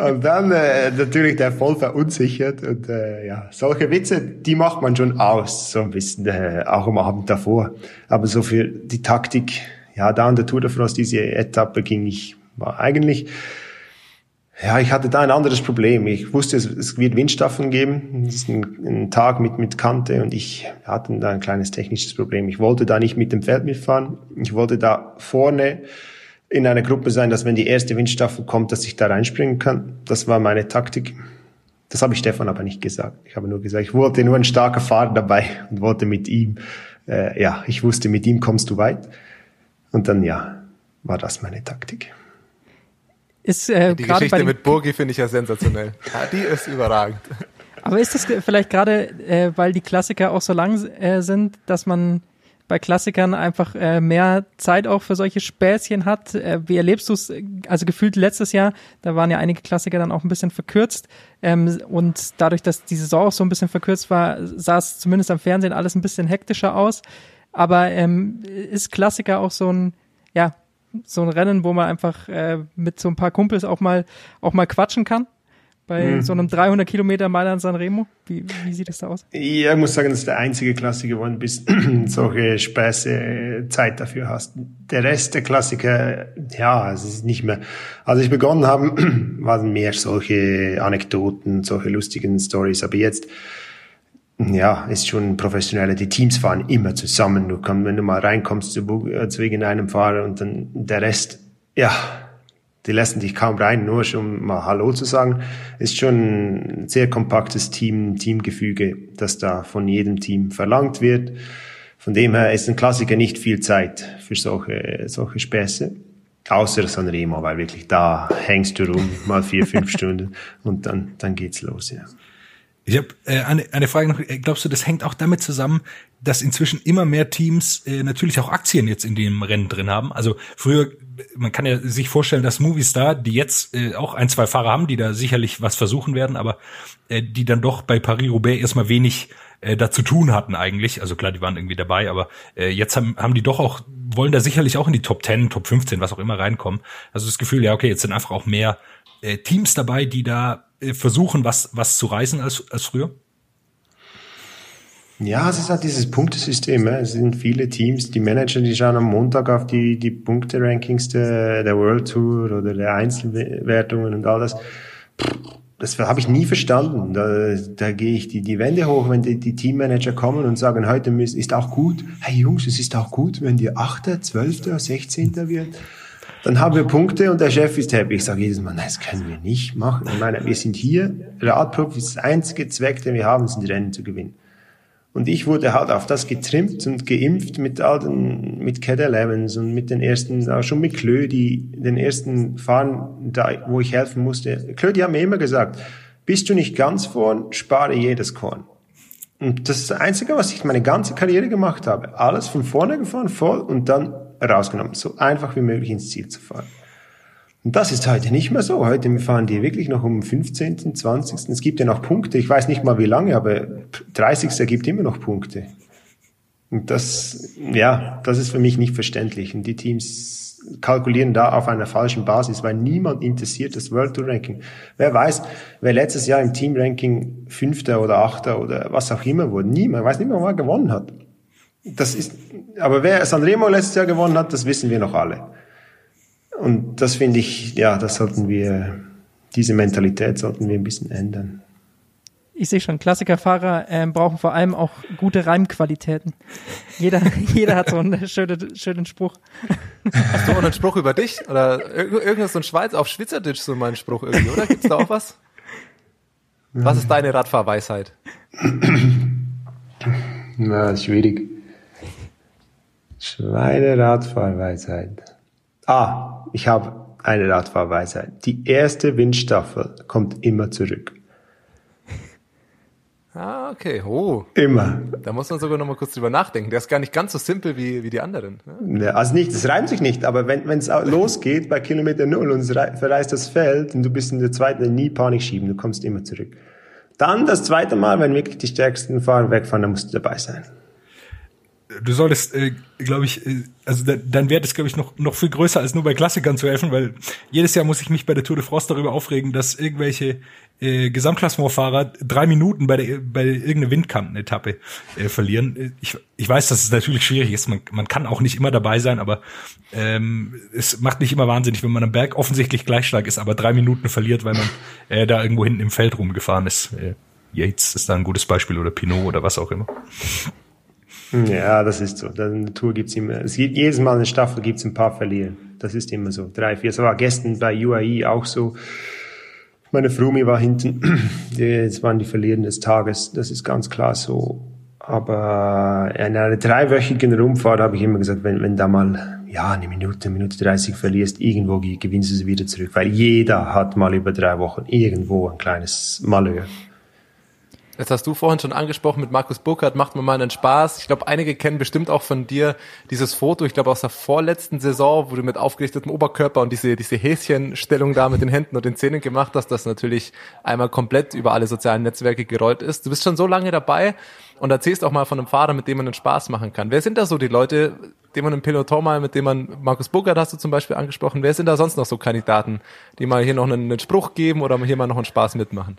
und dann äh, natürlich der voll verunsichert und äh, ja, solche Witze, die macht man schon aus, so ein bisschen, äh, auch am Abend davor. Aber so für die Taktik, ja, da an der Tour de France, diese Etappe ging ich, war eigentlich, ja, ich hatte da ein anderes Problem. Ich wusste, es, es wird Windstaffeln geben. Es ist ein, ein, Tag mit, mit Kante und ich hatte da ein kleines technisches Problem. Ich wollte da nicht mit dem Feld mitfahren. Ich wollte da vorne in einer Gruppe sein, dass wenn die erste Windstaffel kommt, dass ich da reinspringen kann. Das war meine Taktik. Das habe ich Stefan aber nicht gesagt. Ich habe nur gesagt, ich wollte nur ein starker Fahrer dabei und wollte mit ihm, äh, ja, ich wusste, mit ihm kommst du weit. Und dann, ja, war das meine Taktik. Ist, äh, die Geschichte mit Burgi finde ich ja sensationell. Ja, die ist überragend. Aber ist das vielleicht gerade, äh, weil die Klassiker auch so lang äh, sind, dass man bei Klassikern einfach äh, mehr Zeit auch für solche Späßchen hat? Äh, wie erlebst du es? Also gefühlt letztes Jahr, da waren ja einige Klassiker dann auch ein bisschen verkürzt. Ähm, und dadurch, dass die Saison auch so ein bisschen verkürzt war, sah es zumindest am Fernsehen alles ein bisschen hektischer aus. Aber ähm, ist Klassiker auch so ein, ja, so ein Rennen, wo man einfach äh, mit so ein paar Kumpels auch mal auch mal quatschen kann? Bei mhm. so einem 300 Kilometer Mailand San Remo? Wie, wie sieht das da aus? Ja, ich muss sagen, das ist der einzige Klassiker, wo du bis solche Späße äh, Zeit dafür hast. Der Rest der Klassiker, ja, es ist nicht mehr. Als ich begonnen habe, waren mehr solche Anekdoten, solche lustigen Stories. Aber jetzt, ja, ist schon professioneller. Die Teams fahren immer zusammen. Du kannst, wenn du mal reinkommst zu, äh, zu irgendeinem Fahrer und dann der Rest, ja, die lassen dich kaum rein, nur schon um mal Hallo zu sagen. Ist schon ein sehr kompaktes Team, Teamgefüge, das da von jedem Team verlangt wird. Von dem her ist ein Klassiker nicht viel Zeit für solche, solche Späße. Außer Sanremo, weil wirklich da hängst du rum, mal vier, fünf Stunden und dann, dann geht's los, ja. Ich habe äh, eine, eine Frage noch. Glaubst du, das hängt auch damit zusammen, dass inzwischen immer mehr Teams äh, natürlich auch Aktien jetzt in dem Rennen drin haben? Also früher, man kann ja sich vorstellen, dass Movistar, die jetzt äh, auch ein, zwei Fahrer haben, die da sicherlich was versuchen werden, aber äh, die dann doch bei Paris-Roubaix erstmal wenig äh, da zu tun hatten eigentlich. Also klar, die waren irgendwie dabei, aber äh, jetzt haben, haben die doch auch, wollen da sicherlich auch in die Top 10, Top 15, was auch immer reinkommen. Also das Gefühl, ja, okay, jetzt sind einfach auch mehr äh, Teams dabei, die da äh, versuchen, was, was zu reißen als, als früher? Ja, es ist halt dieses Punktesystem. Es sind viele Teams, die Manager, die schauen am Montag auf die, die Punkte-Rankings der, der World Tour oder der Einzelwertungen und all das. das habe ich nie verstanden. Da, da gehe ich die, die Wände hoch, wenn die, die Teammanager kommen und sagen, heute ist auch gut. Hey Jungs, es ist auch gut, wenn die Achter, Zwölfter, Sechzehnter wird. Dann haben wir Punkte und der Chef ist happy. Ich sage jedes Mal, nein, das können wir nicht machen. Ich meine, wir sind hier, Radprofis, das einzige Zweck, den wir haben, sind Rennen zu gewinnen. Und ich wurde halt auf das getrimmt und geimpft mit all den, mit Cat Elevens und mit den ersten, auch schon mit Klö, die den ersten Fahren, da, wo ich helfen musste. Klö, die haben mir immer gesagt, bist du nicht ganz vorn, spare jedes Korn. Und das ist das Einzige, was ich meine ganze Karriere gemacht habe. Alles von vorne gefahren, voll und dann rausgenommen. So einfach wie möglich ins Ziel zu fahren. Und das ist heute nicht mehr so. Heute fahren die wirklich noch um 15., 20. Es gibt ja noch Punkte. Ich weiß nicht mal wie lange, aber 30. ergibt immer noch Punkte. Und das, ja, das ist für mich nicht verständlich. Und die Teams kalkulieren da auf einer falschen Basis, weil niemand interessiert das World Tour Ranking. Wer weiß, wer letztes Jahr im Team Ranking Fünfter oder Achter oder was auch immer wurde. Niemand, weiß nicht mehr, wer gewonnen hat. Das ist, aber wer Sanremo letztes Jahr gewonnen hat, das wissen wir noch alle. Und das finde ich, ja, das sollten wir, diese Mentalität sollten wir ein bisschen ändern. Ich sehe schon, Klassikerfahrer ähm, brauchen vor allem auch gute Reimqualitäten. Jeder, jeder hat so einen schönen, schönen Spruch. Hast du auch einen Spruch über dich? Oder irgendwas so ein Schweiz auf Schweizerdeutsch so mein Spruch irgendwie, oder? Gibt's da auch was? Was ist deine Radfahrweisheit? Na, schwierig. Schweine-Radfahrweisheit. Ah, ich habe eine Radfahrweisheit. Die erste Windstaffel kommt immer zurück. Ah, okay. Oh. Immer. Da muss man sogar noch mal kurz drüber nachdenken. Der ist gar nicht ganz so simpel wie, wie die anderen. Ja, also nicht, es reimt sich nicht, aber wenn es losgeht bei Kilometer Null und es verreist das Feld und du bist in der zweiten, nie Panik schieben, du kommst immer zurück. Dann das zweite Mal, wenn wirklich die stärksten Fahrer wegfahren, dann musst du dabei sein du solltest, äh, glaube ich, äh, also da, dein Wert ist, glaube ich, noch, noch viel größer als nur bei Klassikern zu helfen, weil jedes Jahr muss ich mich bei der Tour de France darüber aufregen, dass irgendwelche äh, Gesamtklassementfahrer drei Minuten bei der bei irgendeiner Windkantenetappe äh, verlieren. Ich, ich weiß, dass es natürlich schwierig ist. Man, man kann auch nicht immer dabei sein, aber ähm, es macht nicht immer wahnsinnig, wenn man am Berg offensichtlich gleich stark ist, aber drei Minuten verliert, weil man äh, da irgendwo hinten im Feld rumgefahren ist. Äh, Yates ist da ein gutes Beispiel oder Pinot oder was auch immer. Ja, das ist so. In der Tour gibt's immer, es gibt jedes Mal eine Staffel gibt's ein paar Verlieren. Das ist immer so. Drei, vier. Es war gestern bei UAE auch so. Meine Frumi war hinten. Jetzt waren die Verlierer des Tages. Das ist ganz klar so. Aber in einer dreiwöchigen Rundfahrt habe ich immer gesagt, wenn, wenn da mal, ja, eine Minute, eine Minute 30 verlierst, irgendwo gewinnst du sie wieder zurück. Weil jeder hat mal über drei Wochen irgendwo ein kleines Malheur. Jetzt hast du vorhin schon angesprochen, mit Markus Burkhardt macht man mal einen Spaß. Ich glaube, einige kennen bestimmt auch von dir dieses Foto, ich glaube aus der vorletzten Saison, wo du mit aufgerichtetem Oberkörper und diese, diese Häschenstellung da mit den Händen und den Zähnen gemacht hast, das natürlich einmal komplett über alle sozialen Netzwerke gerollt ist. Du bist schon so lange dabei und erzählst auch mal von einem Fahrer, mit dem man einen Spaß machen kann. Wer sind da so die Leute, die man im Peloton mal, mit dem man, Markus Burkhardt hast du zum Beispiel angesprochen, wer sind da sonst noch so Kandidaten, die mal hier noch einen, einen Spruch geben oder hier mal noch einen Spaß mitmachen?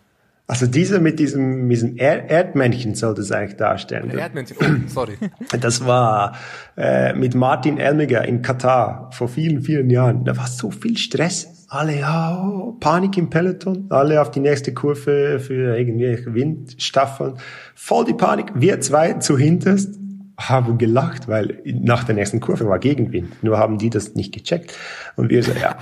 Also dieser mit diesem, mit diesem er Erdmännchen sollte es eigentlich darstellen. Erdmännchen, oh, sorry. Das war äh, mit Martin Elmiger in Katar vor vielen, vielen Jahren. Da war so viel Stress. Alle, ja, oh, Panik im Peloton. Alle auf die nächste Kurve für irgendwelche Windstaffeln. Voll die Panik. Wir zwei zu hinterst haben gelacht, weil nach der nächsten Kurve war Gegenwind. Nur haben die das nicht gecheckt. Und wir so, ja.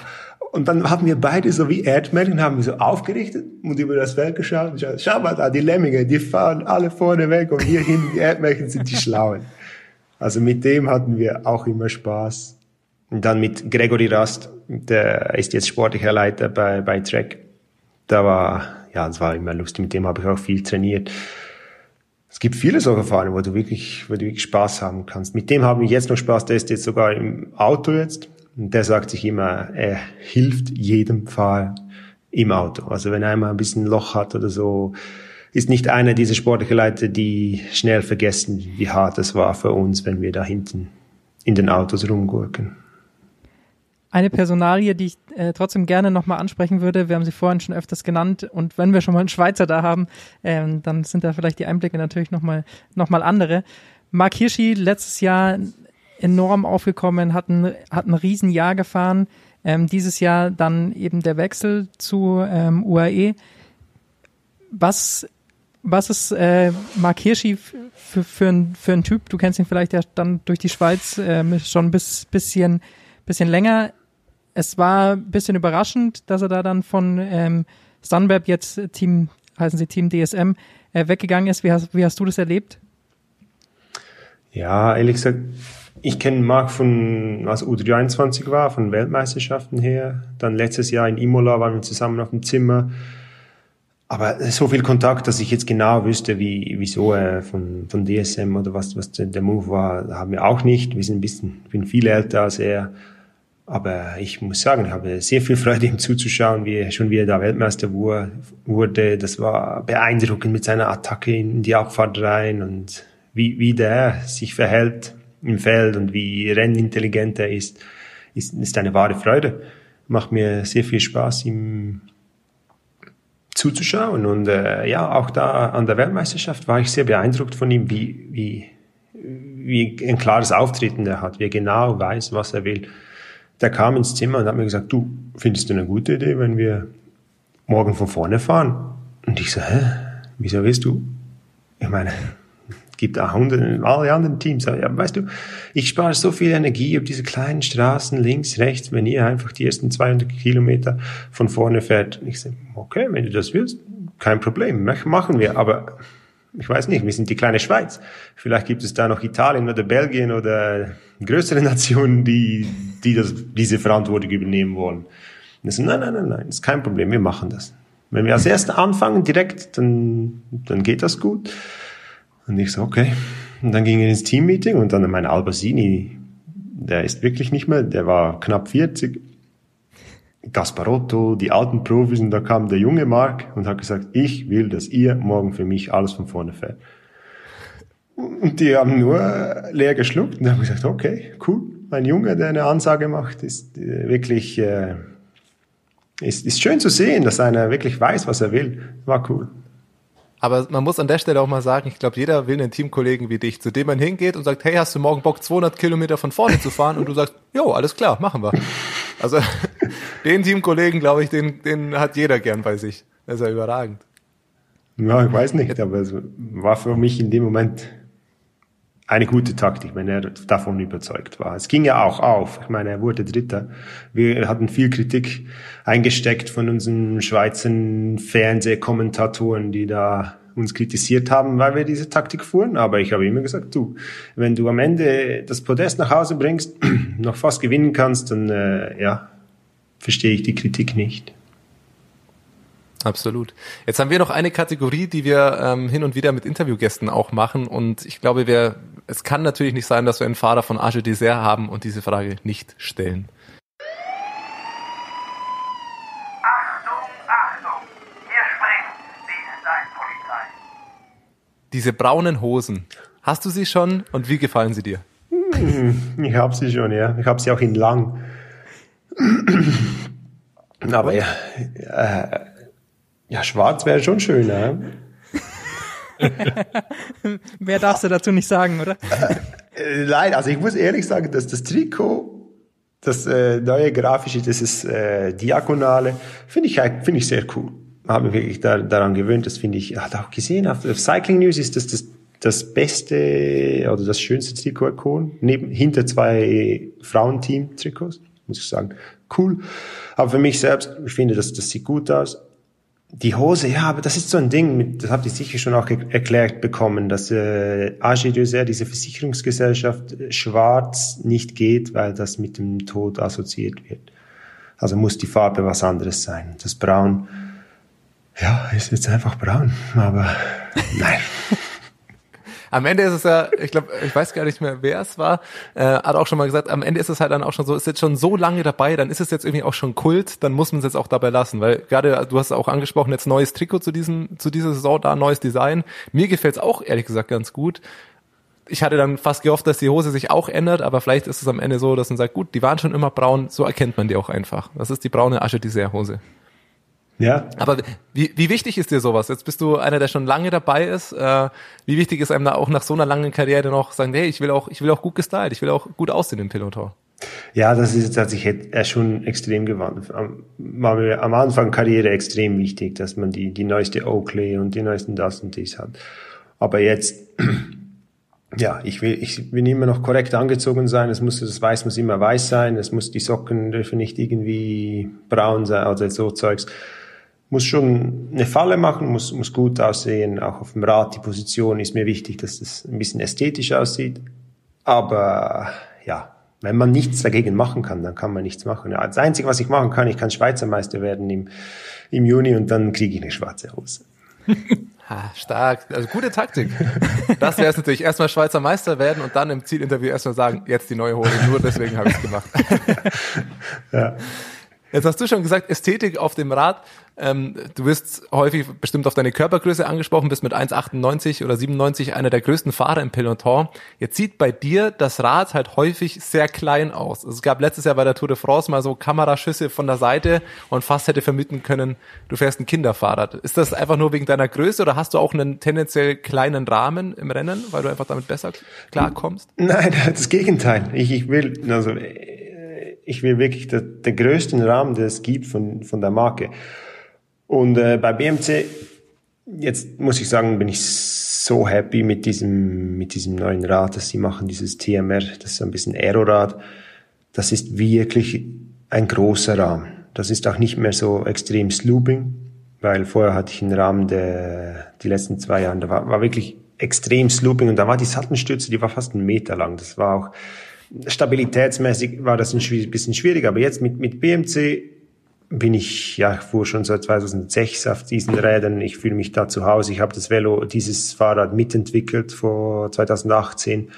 Und dann haben wir beide so wie Erdmännchen, haben wir so aufgerichtet und über das Feld geschaut. Schau, schau mal da, die Lemminge, die fahren alle vorne weg und wir hinten, die Erdmännchen sind die Schlauen. Also mit dem hatten wir auch immer Spaß. Und dann mit Gregory Rast, der ist jetzt sportlicher Leiter bei, bei Trek. Da war, ja, es war immer lustig, mit dem habe ich auch viel trainiert. Es gibt viele solche Fahrer, wo du wirklich, wo du wirklich Spaß haben kannst. Mit dem haben wir jetzt noch Spaß, der ist jetzt sogar im Auto jetzt und der sagt sich immer, er hilft jedem Fahrer im Auto. Also wenn er einmal ein bisschen Loch hat oder so, ist nicht einer dieser sportlichen Leute, die schnell vergessen, wie hart es war für uns, wenn wir da hinten in den Autos rumgurken. Eine Personalie, die ich äh, trotzdem gerne nochmal ansprechen würde, wir haben sie vorhin schon öfters genannt und wenn wir schon mal einen Schweizer da haben, ähm, dann sind da vielleicht die Einblicke natürlich nochmal noch mal andere. Mark Hirschi, letztes Jahr enorm aufgekommen, hat ein, hat ein Riesenjahr gefahren. Ähm, dieses Jahr dann eben der Wechsel zu ähm, UAE. Was, was ist äh, Mark Hirschi für, für, ein, für ein Typ? Du kennst ihn vielleicht ja dann durch die Schweiz äh, schon bis bisschen, bisschen länger. Es war ein bisschen überraschend, dass er da dann von ähm, Sunweb jetzt Team, heißen sie Team DSM, äh, weggegangen ist. Wie hast, wie hast du das erlebt? Ja, ehrlich gesagt, ich kenne Marc von, als U23 war, von Weltmeisterschaften her. Dann letztes Jahr in Imola waren wir zusammen auf dem Zimmer. Aber so viel Kontakt, dass ich jetzt genau wüsste, wie, wieso er von, von DSM oder was, was der Move war, haben wir auch nicht. Wir sind ein bisschen, ich bin viel älter als er. Aber ich muss sagen, ich habe sehr viel Freude, ihm zuzuschauen, wie er schon wieder da Weltmeister wurde. Das war beeindruckend mit seiner Attacke in die Abfahrt rein und wie, wie der sich verhält im Feld und wie rennintelligent er ist, ist, ist eine wahre Freude. Macht mir sehr viel Spaß, ihm zuzuschauen. Und äh, ja, auch da an der Weltmeisterschaft war ich sehr beeindruckt von ihm, wie, wie, wie ein klares Auftreten er hat, wie er genau weiß, was er will. Der kam ins Zimmer und hat mir gesagt, du, findest du eine gute Idee, wenn wir morgen von vorne fahren? Und ich so, hä? Wieso willst du? Ich meine, gibt auch hunderte, alle anderen Teams. Ja, weißt du, ich spare so viel Energie auf diese kleinen Straßen links, rechts, wenn ihr einfach die ersten 200 Kilometer von vorne fährt. Ich sage, okay, wenn du das willst, kein Problem, machen wir. Aber ich weiß nicht, wir sind die kleine Schweiz. Vielleicht gibt es da noch Italien oder Belgien oder größere Nationen, die, die das, diese Verantwortung übernehmen wollen. Und ich so, nein, nein, nein, nein, ist kein Problem, wir machen das. Wenn wir als Erste anfangen direkt, dann, dann geht das gut. Und ich so, okay. Und dann ging er ins Teammeeting und dann mein Albasini, der ist wirklich nicht mehr, der war knapp 40. Gasparotto, die alten Profis und da kam der junge Mark und hat gesagt, ich will, dass ihr morgen für mich alles von vorne fährt. Und die haben nur leer geschluckt und haben gesagt, okay, cool. Ein Junge, der eine Ansage macht, ist äh, wirklich, äh, ist, ist schön zu sehen, dass einer wirklich weiß, was er will. War cool. Aber man muss an der Stelle auch mal sagen, ich glaube, jeder will einen Teamkollegen wie dich, zu dem man hingeht und sagt, hey, hast du morgen Bock, 200 Kilometer von vorne zu fahren? Und du sagst, jo, alles klar, machen wir. Also den Teamkollegen, glaube ich, den, den hat jeder gern bei sich. Das ist ja überragend. Ja, ich weiß nicht, aber es war für mich in dem Moment eine gute Taktik, wenn er davon überzeugt war. Es ging ja auch auf. Ich meine, er wurde Dritter. Wir hatten viel Kritik eingesteckt von unseren Schweizer Fernsehkommentatoren, die da uns kritisiert haben, weil wir diese Taktik fuhren. Aber ich habe immer gesagt, du, wenn du am Ende das Podest nach Hause bringst, noch fast gewinnen kannst, dann äh, ja, verstehe ich die Kritik nicht. Absolut. Jetzt haben wir noch eine Kategorie, die wir ähm, hin und wieder mit Interviewgästen auch machen. Und ich glaube, wir, es kann natürlich nicht sein, dass wir einen Fahrer von Arche Dessert haben und diese Frage nicht stellen. Achtung, Achtung, hier springt die Polizei. Diese braunen Hosen, hast du sie schon und wie gefallen sie dir? Hm, ich habe sie schon, ja. Ich habe sie auch in lang. Aber ja, äh, ja, schwarz wäre schon schöner. Mehr darfst du dazu nicht sagen, oder? Äh, nein, also ich muss ehrlich sagen, dass das Trikot, das äh, neue grafische, das ist äh, diagonale, finde ich, finde ich sehr cool. Habe mich wirklich da, daran gewöhnt. Das finde ich, hat auch gesehen, auf, auf Cycling News ist das das, das beste oder das schönste Trikot-Ikon, neben, hinter zwei Frauenteam-Trikots, muss ich sagen. Cool. Aber für mich selbst, ich finde, das, das sieht gut aus die Hose, ja, aber das ist so ein Ding, das habt ihr sicher schon auch erklärt bekommen, dass äh, AG Deuser, diese Versicherungsgesellschaft, äh, schwarz nicht geht, weil das mit dem Tod assoziiert wird. Also muss die Farbe was anderes sein. Das Braun, ja, ist jetzt einfach braun, aber nein. Am Ende ist es ja, ich glaube, ich weiß gar nicht mehr, wer es war, äh, hat auch schon mal gesagt, am Ende ist es halt dann auch schon so, ist jetzt schon so lange dabei, dann ist es jetzt irgendwie auch schon Kult, dann muss man es jetzt auch dabei lassen, weil gerade, du hast auch angesprochen, jetzt neues Trikot zu diesem, zu dieser Saison da, neues Design. Mir gefällt es auch ehrlich gesagt ganz gut. Ich hatte dann fast gehofft, dass die Hose sich auch ändert, aber vielleicht ist es am Ende so, dass man sagt, gut, die waren schon immer braun, so erkennt man die auch einfach. Das ist die braune Asche dieser Hose. Ja. Aber wie, wie wichtig ist dir sowas? Jetzt bist du einer, der schon lange dabei ist. Äh, wie wichtig ist einem da auch nach so einer langen Karriere noch sagen, hey, ich will auch, ich will auch gut gestylt, ich will auch gut aussehen im Peloton? Ja, das ist hat sich äh, schon extrem gewandelt. Am, war mir am Anfang Karriere extrem wichtig, dass man die, die neueste Oakley und die neuesten das und dies hat. Aber jetzt, ja, ich will, ich will immer noch korrekt angezogen sein. Es muss, das Weiß muss immer weiß sein. Es muss, die Socken dürfen nicht irgendwie braun sein oder so Zeugs. Muss schon eine Falle machen, muss, muss gut aussehen. Auch auf dem Rad, die Position ist mir wichtig, dass das ein bisschen ästhetisch aussieht. Aber, ja, wenn man nichts dagegen machen kann, dann kann man nichts machen. Ja, das Einzige, was ich machen kann, ich kann Schweizer Meister werden im, im Juni und dann kriege ich eine schwarze Hose. Ha, stark. Also gute Taktik. Das wäre es natürlich. Erstmal Schweizer Meister werden und dann im Zielinterview erstmal sagen, jetzt die neue Hose. Nur deswegen habe ich es gemacht. Ja. Jetzt hast du schon gesagt, Ästhetik auf dem Rad. Ähm, du wirst häufig bestimmt auf deine Körpergröße angesprochen, bist mit 1,98 oder 97 einer der größten Fahrer im Peloton. Jetzt sieht bei dir das Rad halt häufig sehr klein aus. Also es gab letztes Jahr bei der Tour de France mal so Kameraschüsse von der Seite und fast hätte vermitteln können, du fährst ein Kinderfahrrad. Ist das einfach nur wegen deiner Größe oder hast du auch einen tendenziell kleinen Rahmen im Rennen, weil du einfach damit besser klarkommst? Nein, das Gegenteil. Ich, ich will, also, ich will wirklich den, den größten Rahmen, den es gibt von, von der Marke. Und äh, bei BMC, jetzt muss ich sagen, bin ich so happy mit diesem, mit diesem neuen Rad, das sie machen, dieses TMR, das ist ein bisschen Aerorad. Das ist wirklich ein großer Rahmen. Das ist auch nicht mehr so extrem Slooping, weil vorher hatte ich einen Rahmen, der die letzten zwei Jahre, da war, war wirklich extrem Slooping und da war die Sattelstütze, die war fast einen Meter lang. Das war auch stabilitätsmäßig war das ein bisschen schwierig, aber jetzt mit, mit BMC bin ich, ja, ich fuhr schon seit 2006 auf diesen Rädern. Ich fühle mich da zu Hause. Ich habe das Velo, dieses Fahrrad mitentwickelt vor 2018.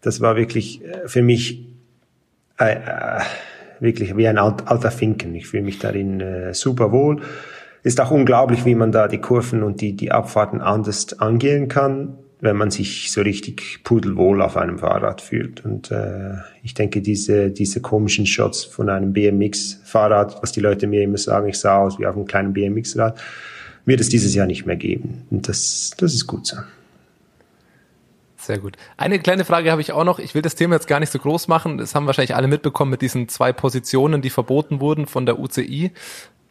Das war wirklich äh, für mich äh, äh, wirklich wie ein alter Finken. Ich fühle mich darin äh, super wohl. Ist auch unglaublich, wie man da die Kurven und die, die Abfahrten anders angehen kann wenn man sich so richtig pudelwohl auf einem Fahrrad fühlt. Und äh, ich denke, diese, diese komischen Shots von einem BMX-Fahrrad, was die Leute mir immer sagen, ich sah aus wie auf einem kleinen BMX-Rad, wird es dieses Jahr nicht mehr geben. Und das, das ist gut so. Sehr gut. Eine kleine Frage habe ich auch noch. Ich will das Thema jetzt gar nicht so groß machen. Das haben wahrscheinlich alle mitbekommen mit diesen zwei Positionen, die verboten wurden von der UCI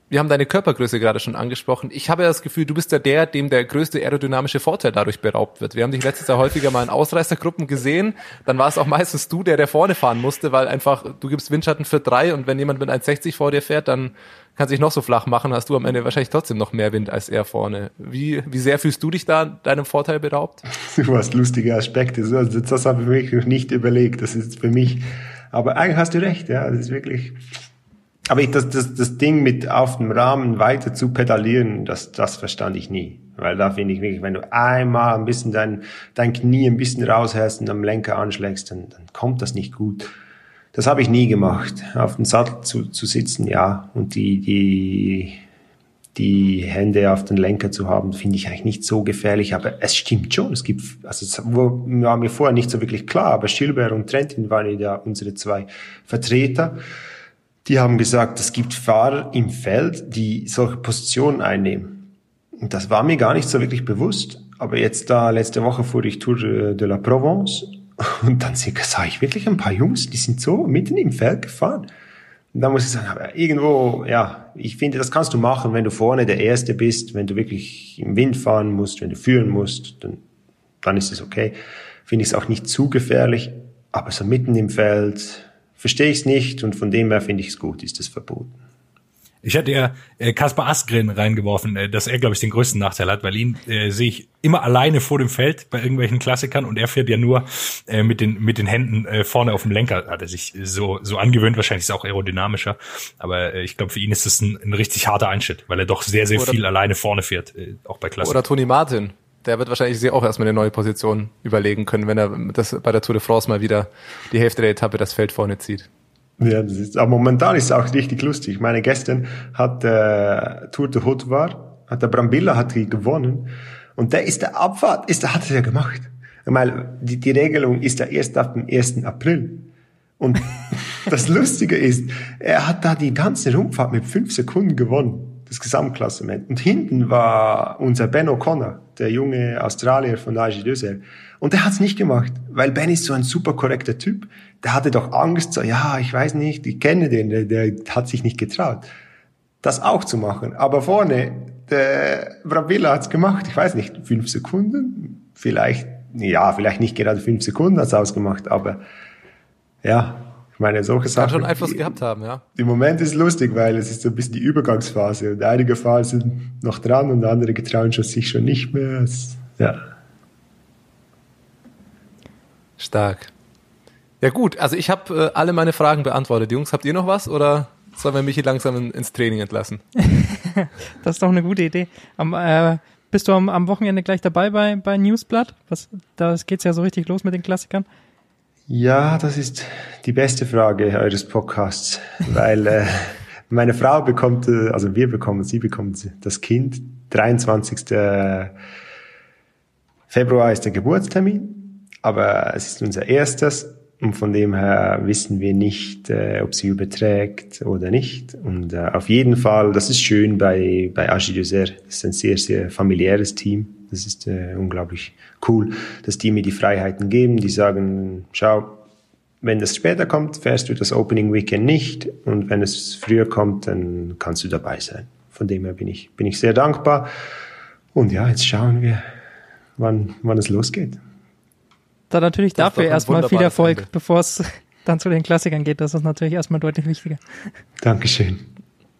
wir haben deine Körpergröße gerade schon angesprochen. Ich habe das Gefühl, du bist ja der, dem der größte aerodynamische Vorteil dadurch beraubt wird. Wir haben dich letztes Jahr häufiger mal in Ausreißergruppen gesehen. Dann war es auch meistens du, der der vorne fahren musste, weil einfach du gibst Windschatten für drei und wenn jemand mit 1,60 vor dir fährt, dann kann sich noch so flach machen, hast du am Ende wahrscheinlich trotzdem noch mehr Wind als er vorne. Wie, wie sehr fühlst du dich da deinem Vorteil beraubt? Du hast lustige Aspekte. Also das habe ich wirklich nicht überlegt. Das ist für mich, aber eigentlich hast du recht, ja. Das ist wirklich, aber ich, das, das, das Ding mit auf dem Rahmen weiter zu pedalieren, das, das verstand ich nie. Weil da finde ich wirklich, wenn du einmal ein bisschen dein, dein Knie ein bisschen raushältst und am Lenker anschlägst, dann, dann kommt das nicht gut. Das habe ich nie gemacht. Auf dem Sattel zu, zu sitzen, ja. Und die, die, die Hände auf den Lenker zu haben, finde ich eigentlich nicht so gefährlich. Aber es stimmt schon. Es gibt, also es war mir vorher nicht so wirklich klar, aber Schilber und Trentin waren ja unsere zwei Vertreter die haben gesagt, es gibt Fahrer im Feld, die solche Positionen einnehmen. Und das war mir gar nicht so wirklich bewusst. Aber jetzt da, letzte Woche fuhr ich Tour de la Provence und dann sah ich wirklich ein paar Jungs, die sind so mitten im Feld gefahren. Und da muss ich sagen, aber irgendwo, ja, ich finde, das kannst du machen, wenn du vorne der Erste bist, wenn du wirklich im Wind fahren musst, wenn du führen musst, dann, dann ist es okay. Finde ich es auch nicht zu gefährlich, aber so mitten im Feld, verstehe ich es nicht und von dem her finde ich es gut, ist es verboten. Ich hätte ja äh, Kaspar Askren reingeworfen, äh, dass er, glaube ich, den größten Nachteil hat, weil ihn äh, sehe ich immer alleine vor dem Feld bei irgendwelchen Klassikern und er fährt ja nur äh, mit den mit den Händen äh, vorne auf dem Lenker. Hat er sich so so angewöhnt. Wahrscheinlich ist er auch aerodynamischer, aber äh, ich glaube, für ihn ist es ein, ein richtig harter Einschnitt, weil er doch sehr sehr oder, viel alleine vorne fährt, äh, auch bei Klassikern. Oder Toni Martin, der wird wahrscheinlich sich auch erstmal eine neue Position überlegen können, wenn er das bei der Tour de France mal wieder die Hälfte der Etappe das Feld vorne zieht. Ja, das ist, aber momentan ist es auch richtig lustig. Ich meine, gestern hat äh, Tour de Haute war, hat der Brambilla hat gewonnen und der ist der Abfahrt, ist der hat er ja gemacht. Meine, die, die Regelung ist ja erst ab dem 1. April. Und das Lustige ist, er hat da die ganze Rundfahrt mit fünf Sekunden gewonnen. Das Gesamtklassement. Und hinten war unser Ben O'Connor, der junge Australier von AG Dösel. Und der hat's nicht gemacht, weil Ben ist so ein super korrekter Typ. Der hatte doch Angst, so, ja, ich weiß nicht, ich kenne den, der, der hat sich nicht getraut, das auch zu machen. Aber vorne, der Brabilla hat's gemacht, ich weiß nicht, fünf Sekunden, vielleicht, ja, vielleicht nicht gerade fünf Sekunden hat's ausgemacht, aber ja, ich meine, solche Kann Sachen. schon Einfluss gehabt haben, ja. Im Moment ist es lustig, weil es ist so ein bisschen die Übergangsphase und einige Fahrer sind noch dran und andere getrauen schon sich schon nicht mehr. Es, ja. Stark. Ja gut, also ich habe äh, alle meine Fragen beantwortet. Jungs, habt ihr noch was oder sollen wir mich hier langsam in, ins Training entlassen? Das ist doch eine gute Idee. Am, äh, bist du am, am Wochenende gleich dabei bei, bei Newsblatt? Was, da geht's ja so richtig los mit den Klassikern. Ja, das ist die beste Frage eures Podcasts, weil äh, meine Frau bekommt, äh, also wir bekommen, sie bekommt das Kind, 23. Februar ist der Geburtstermin, aber es ist unser erstes und von dem her wissen wir nicht, äh, ob sie überträgt oder nicht. Und äh, auf jeden Fall, das ist schön bei, bei Agi Dessert. Das ist ein sehr, sehr familiäres Team. Das ist äh, unglaublich cool, dass die mir die Freiheiten geben. Die sagen, schau, wenn das später kommt, fährst du das Opening Weekend nicht. Und wenn es früher kommt, dann kannst du dabei sein. Von dem her bin ich, bin ich sehr dankbar. Und ja, jetzt schauen wir, wann, wann es losgeht. Dann natürlich Das dafür erstmal viel Erfolg, bevor es dann zu den Klassikern geht. Das ist natürlich erstmal deutlich wichtiger. Dankeschön.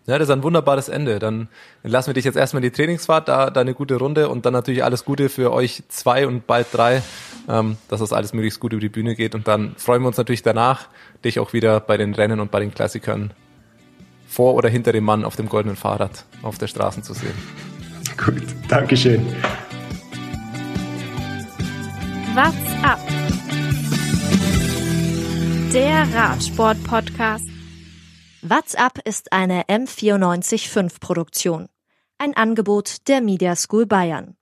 Ja, das ist ein wunderbares Ende. Dann lassen wir dich jetzt erstmal in die Trainingsfahrt, da, da eine gute Runde und dann natürlich alles Gute für euch zwei und bald drei, ähm, dass das alles möglichst gut über die Bühne geht. Und dann freuen wir uns natürlich danach, dich auch wieder bei den Rennen und bei den Klassikern vor oder hinter dem Mann auf dem goldenen Fahrrad auf der Straße zu sehen. Gut, Dankeschön. What's up? Der Radsport-Podcast. What's Up ist eine M945 Produktion. Ein Angebot der Media School Bayern.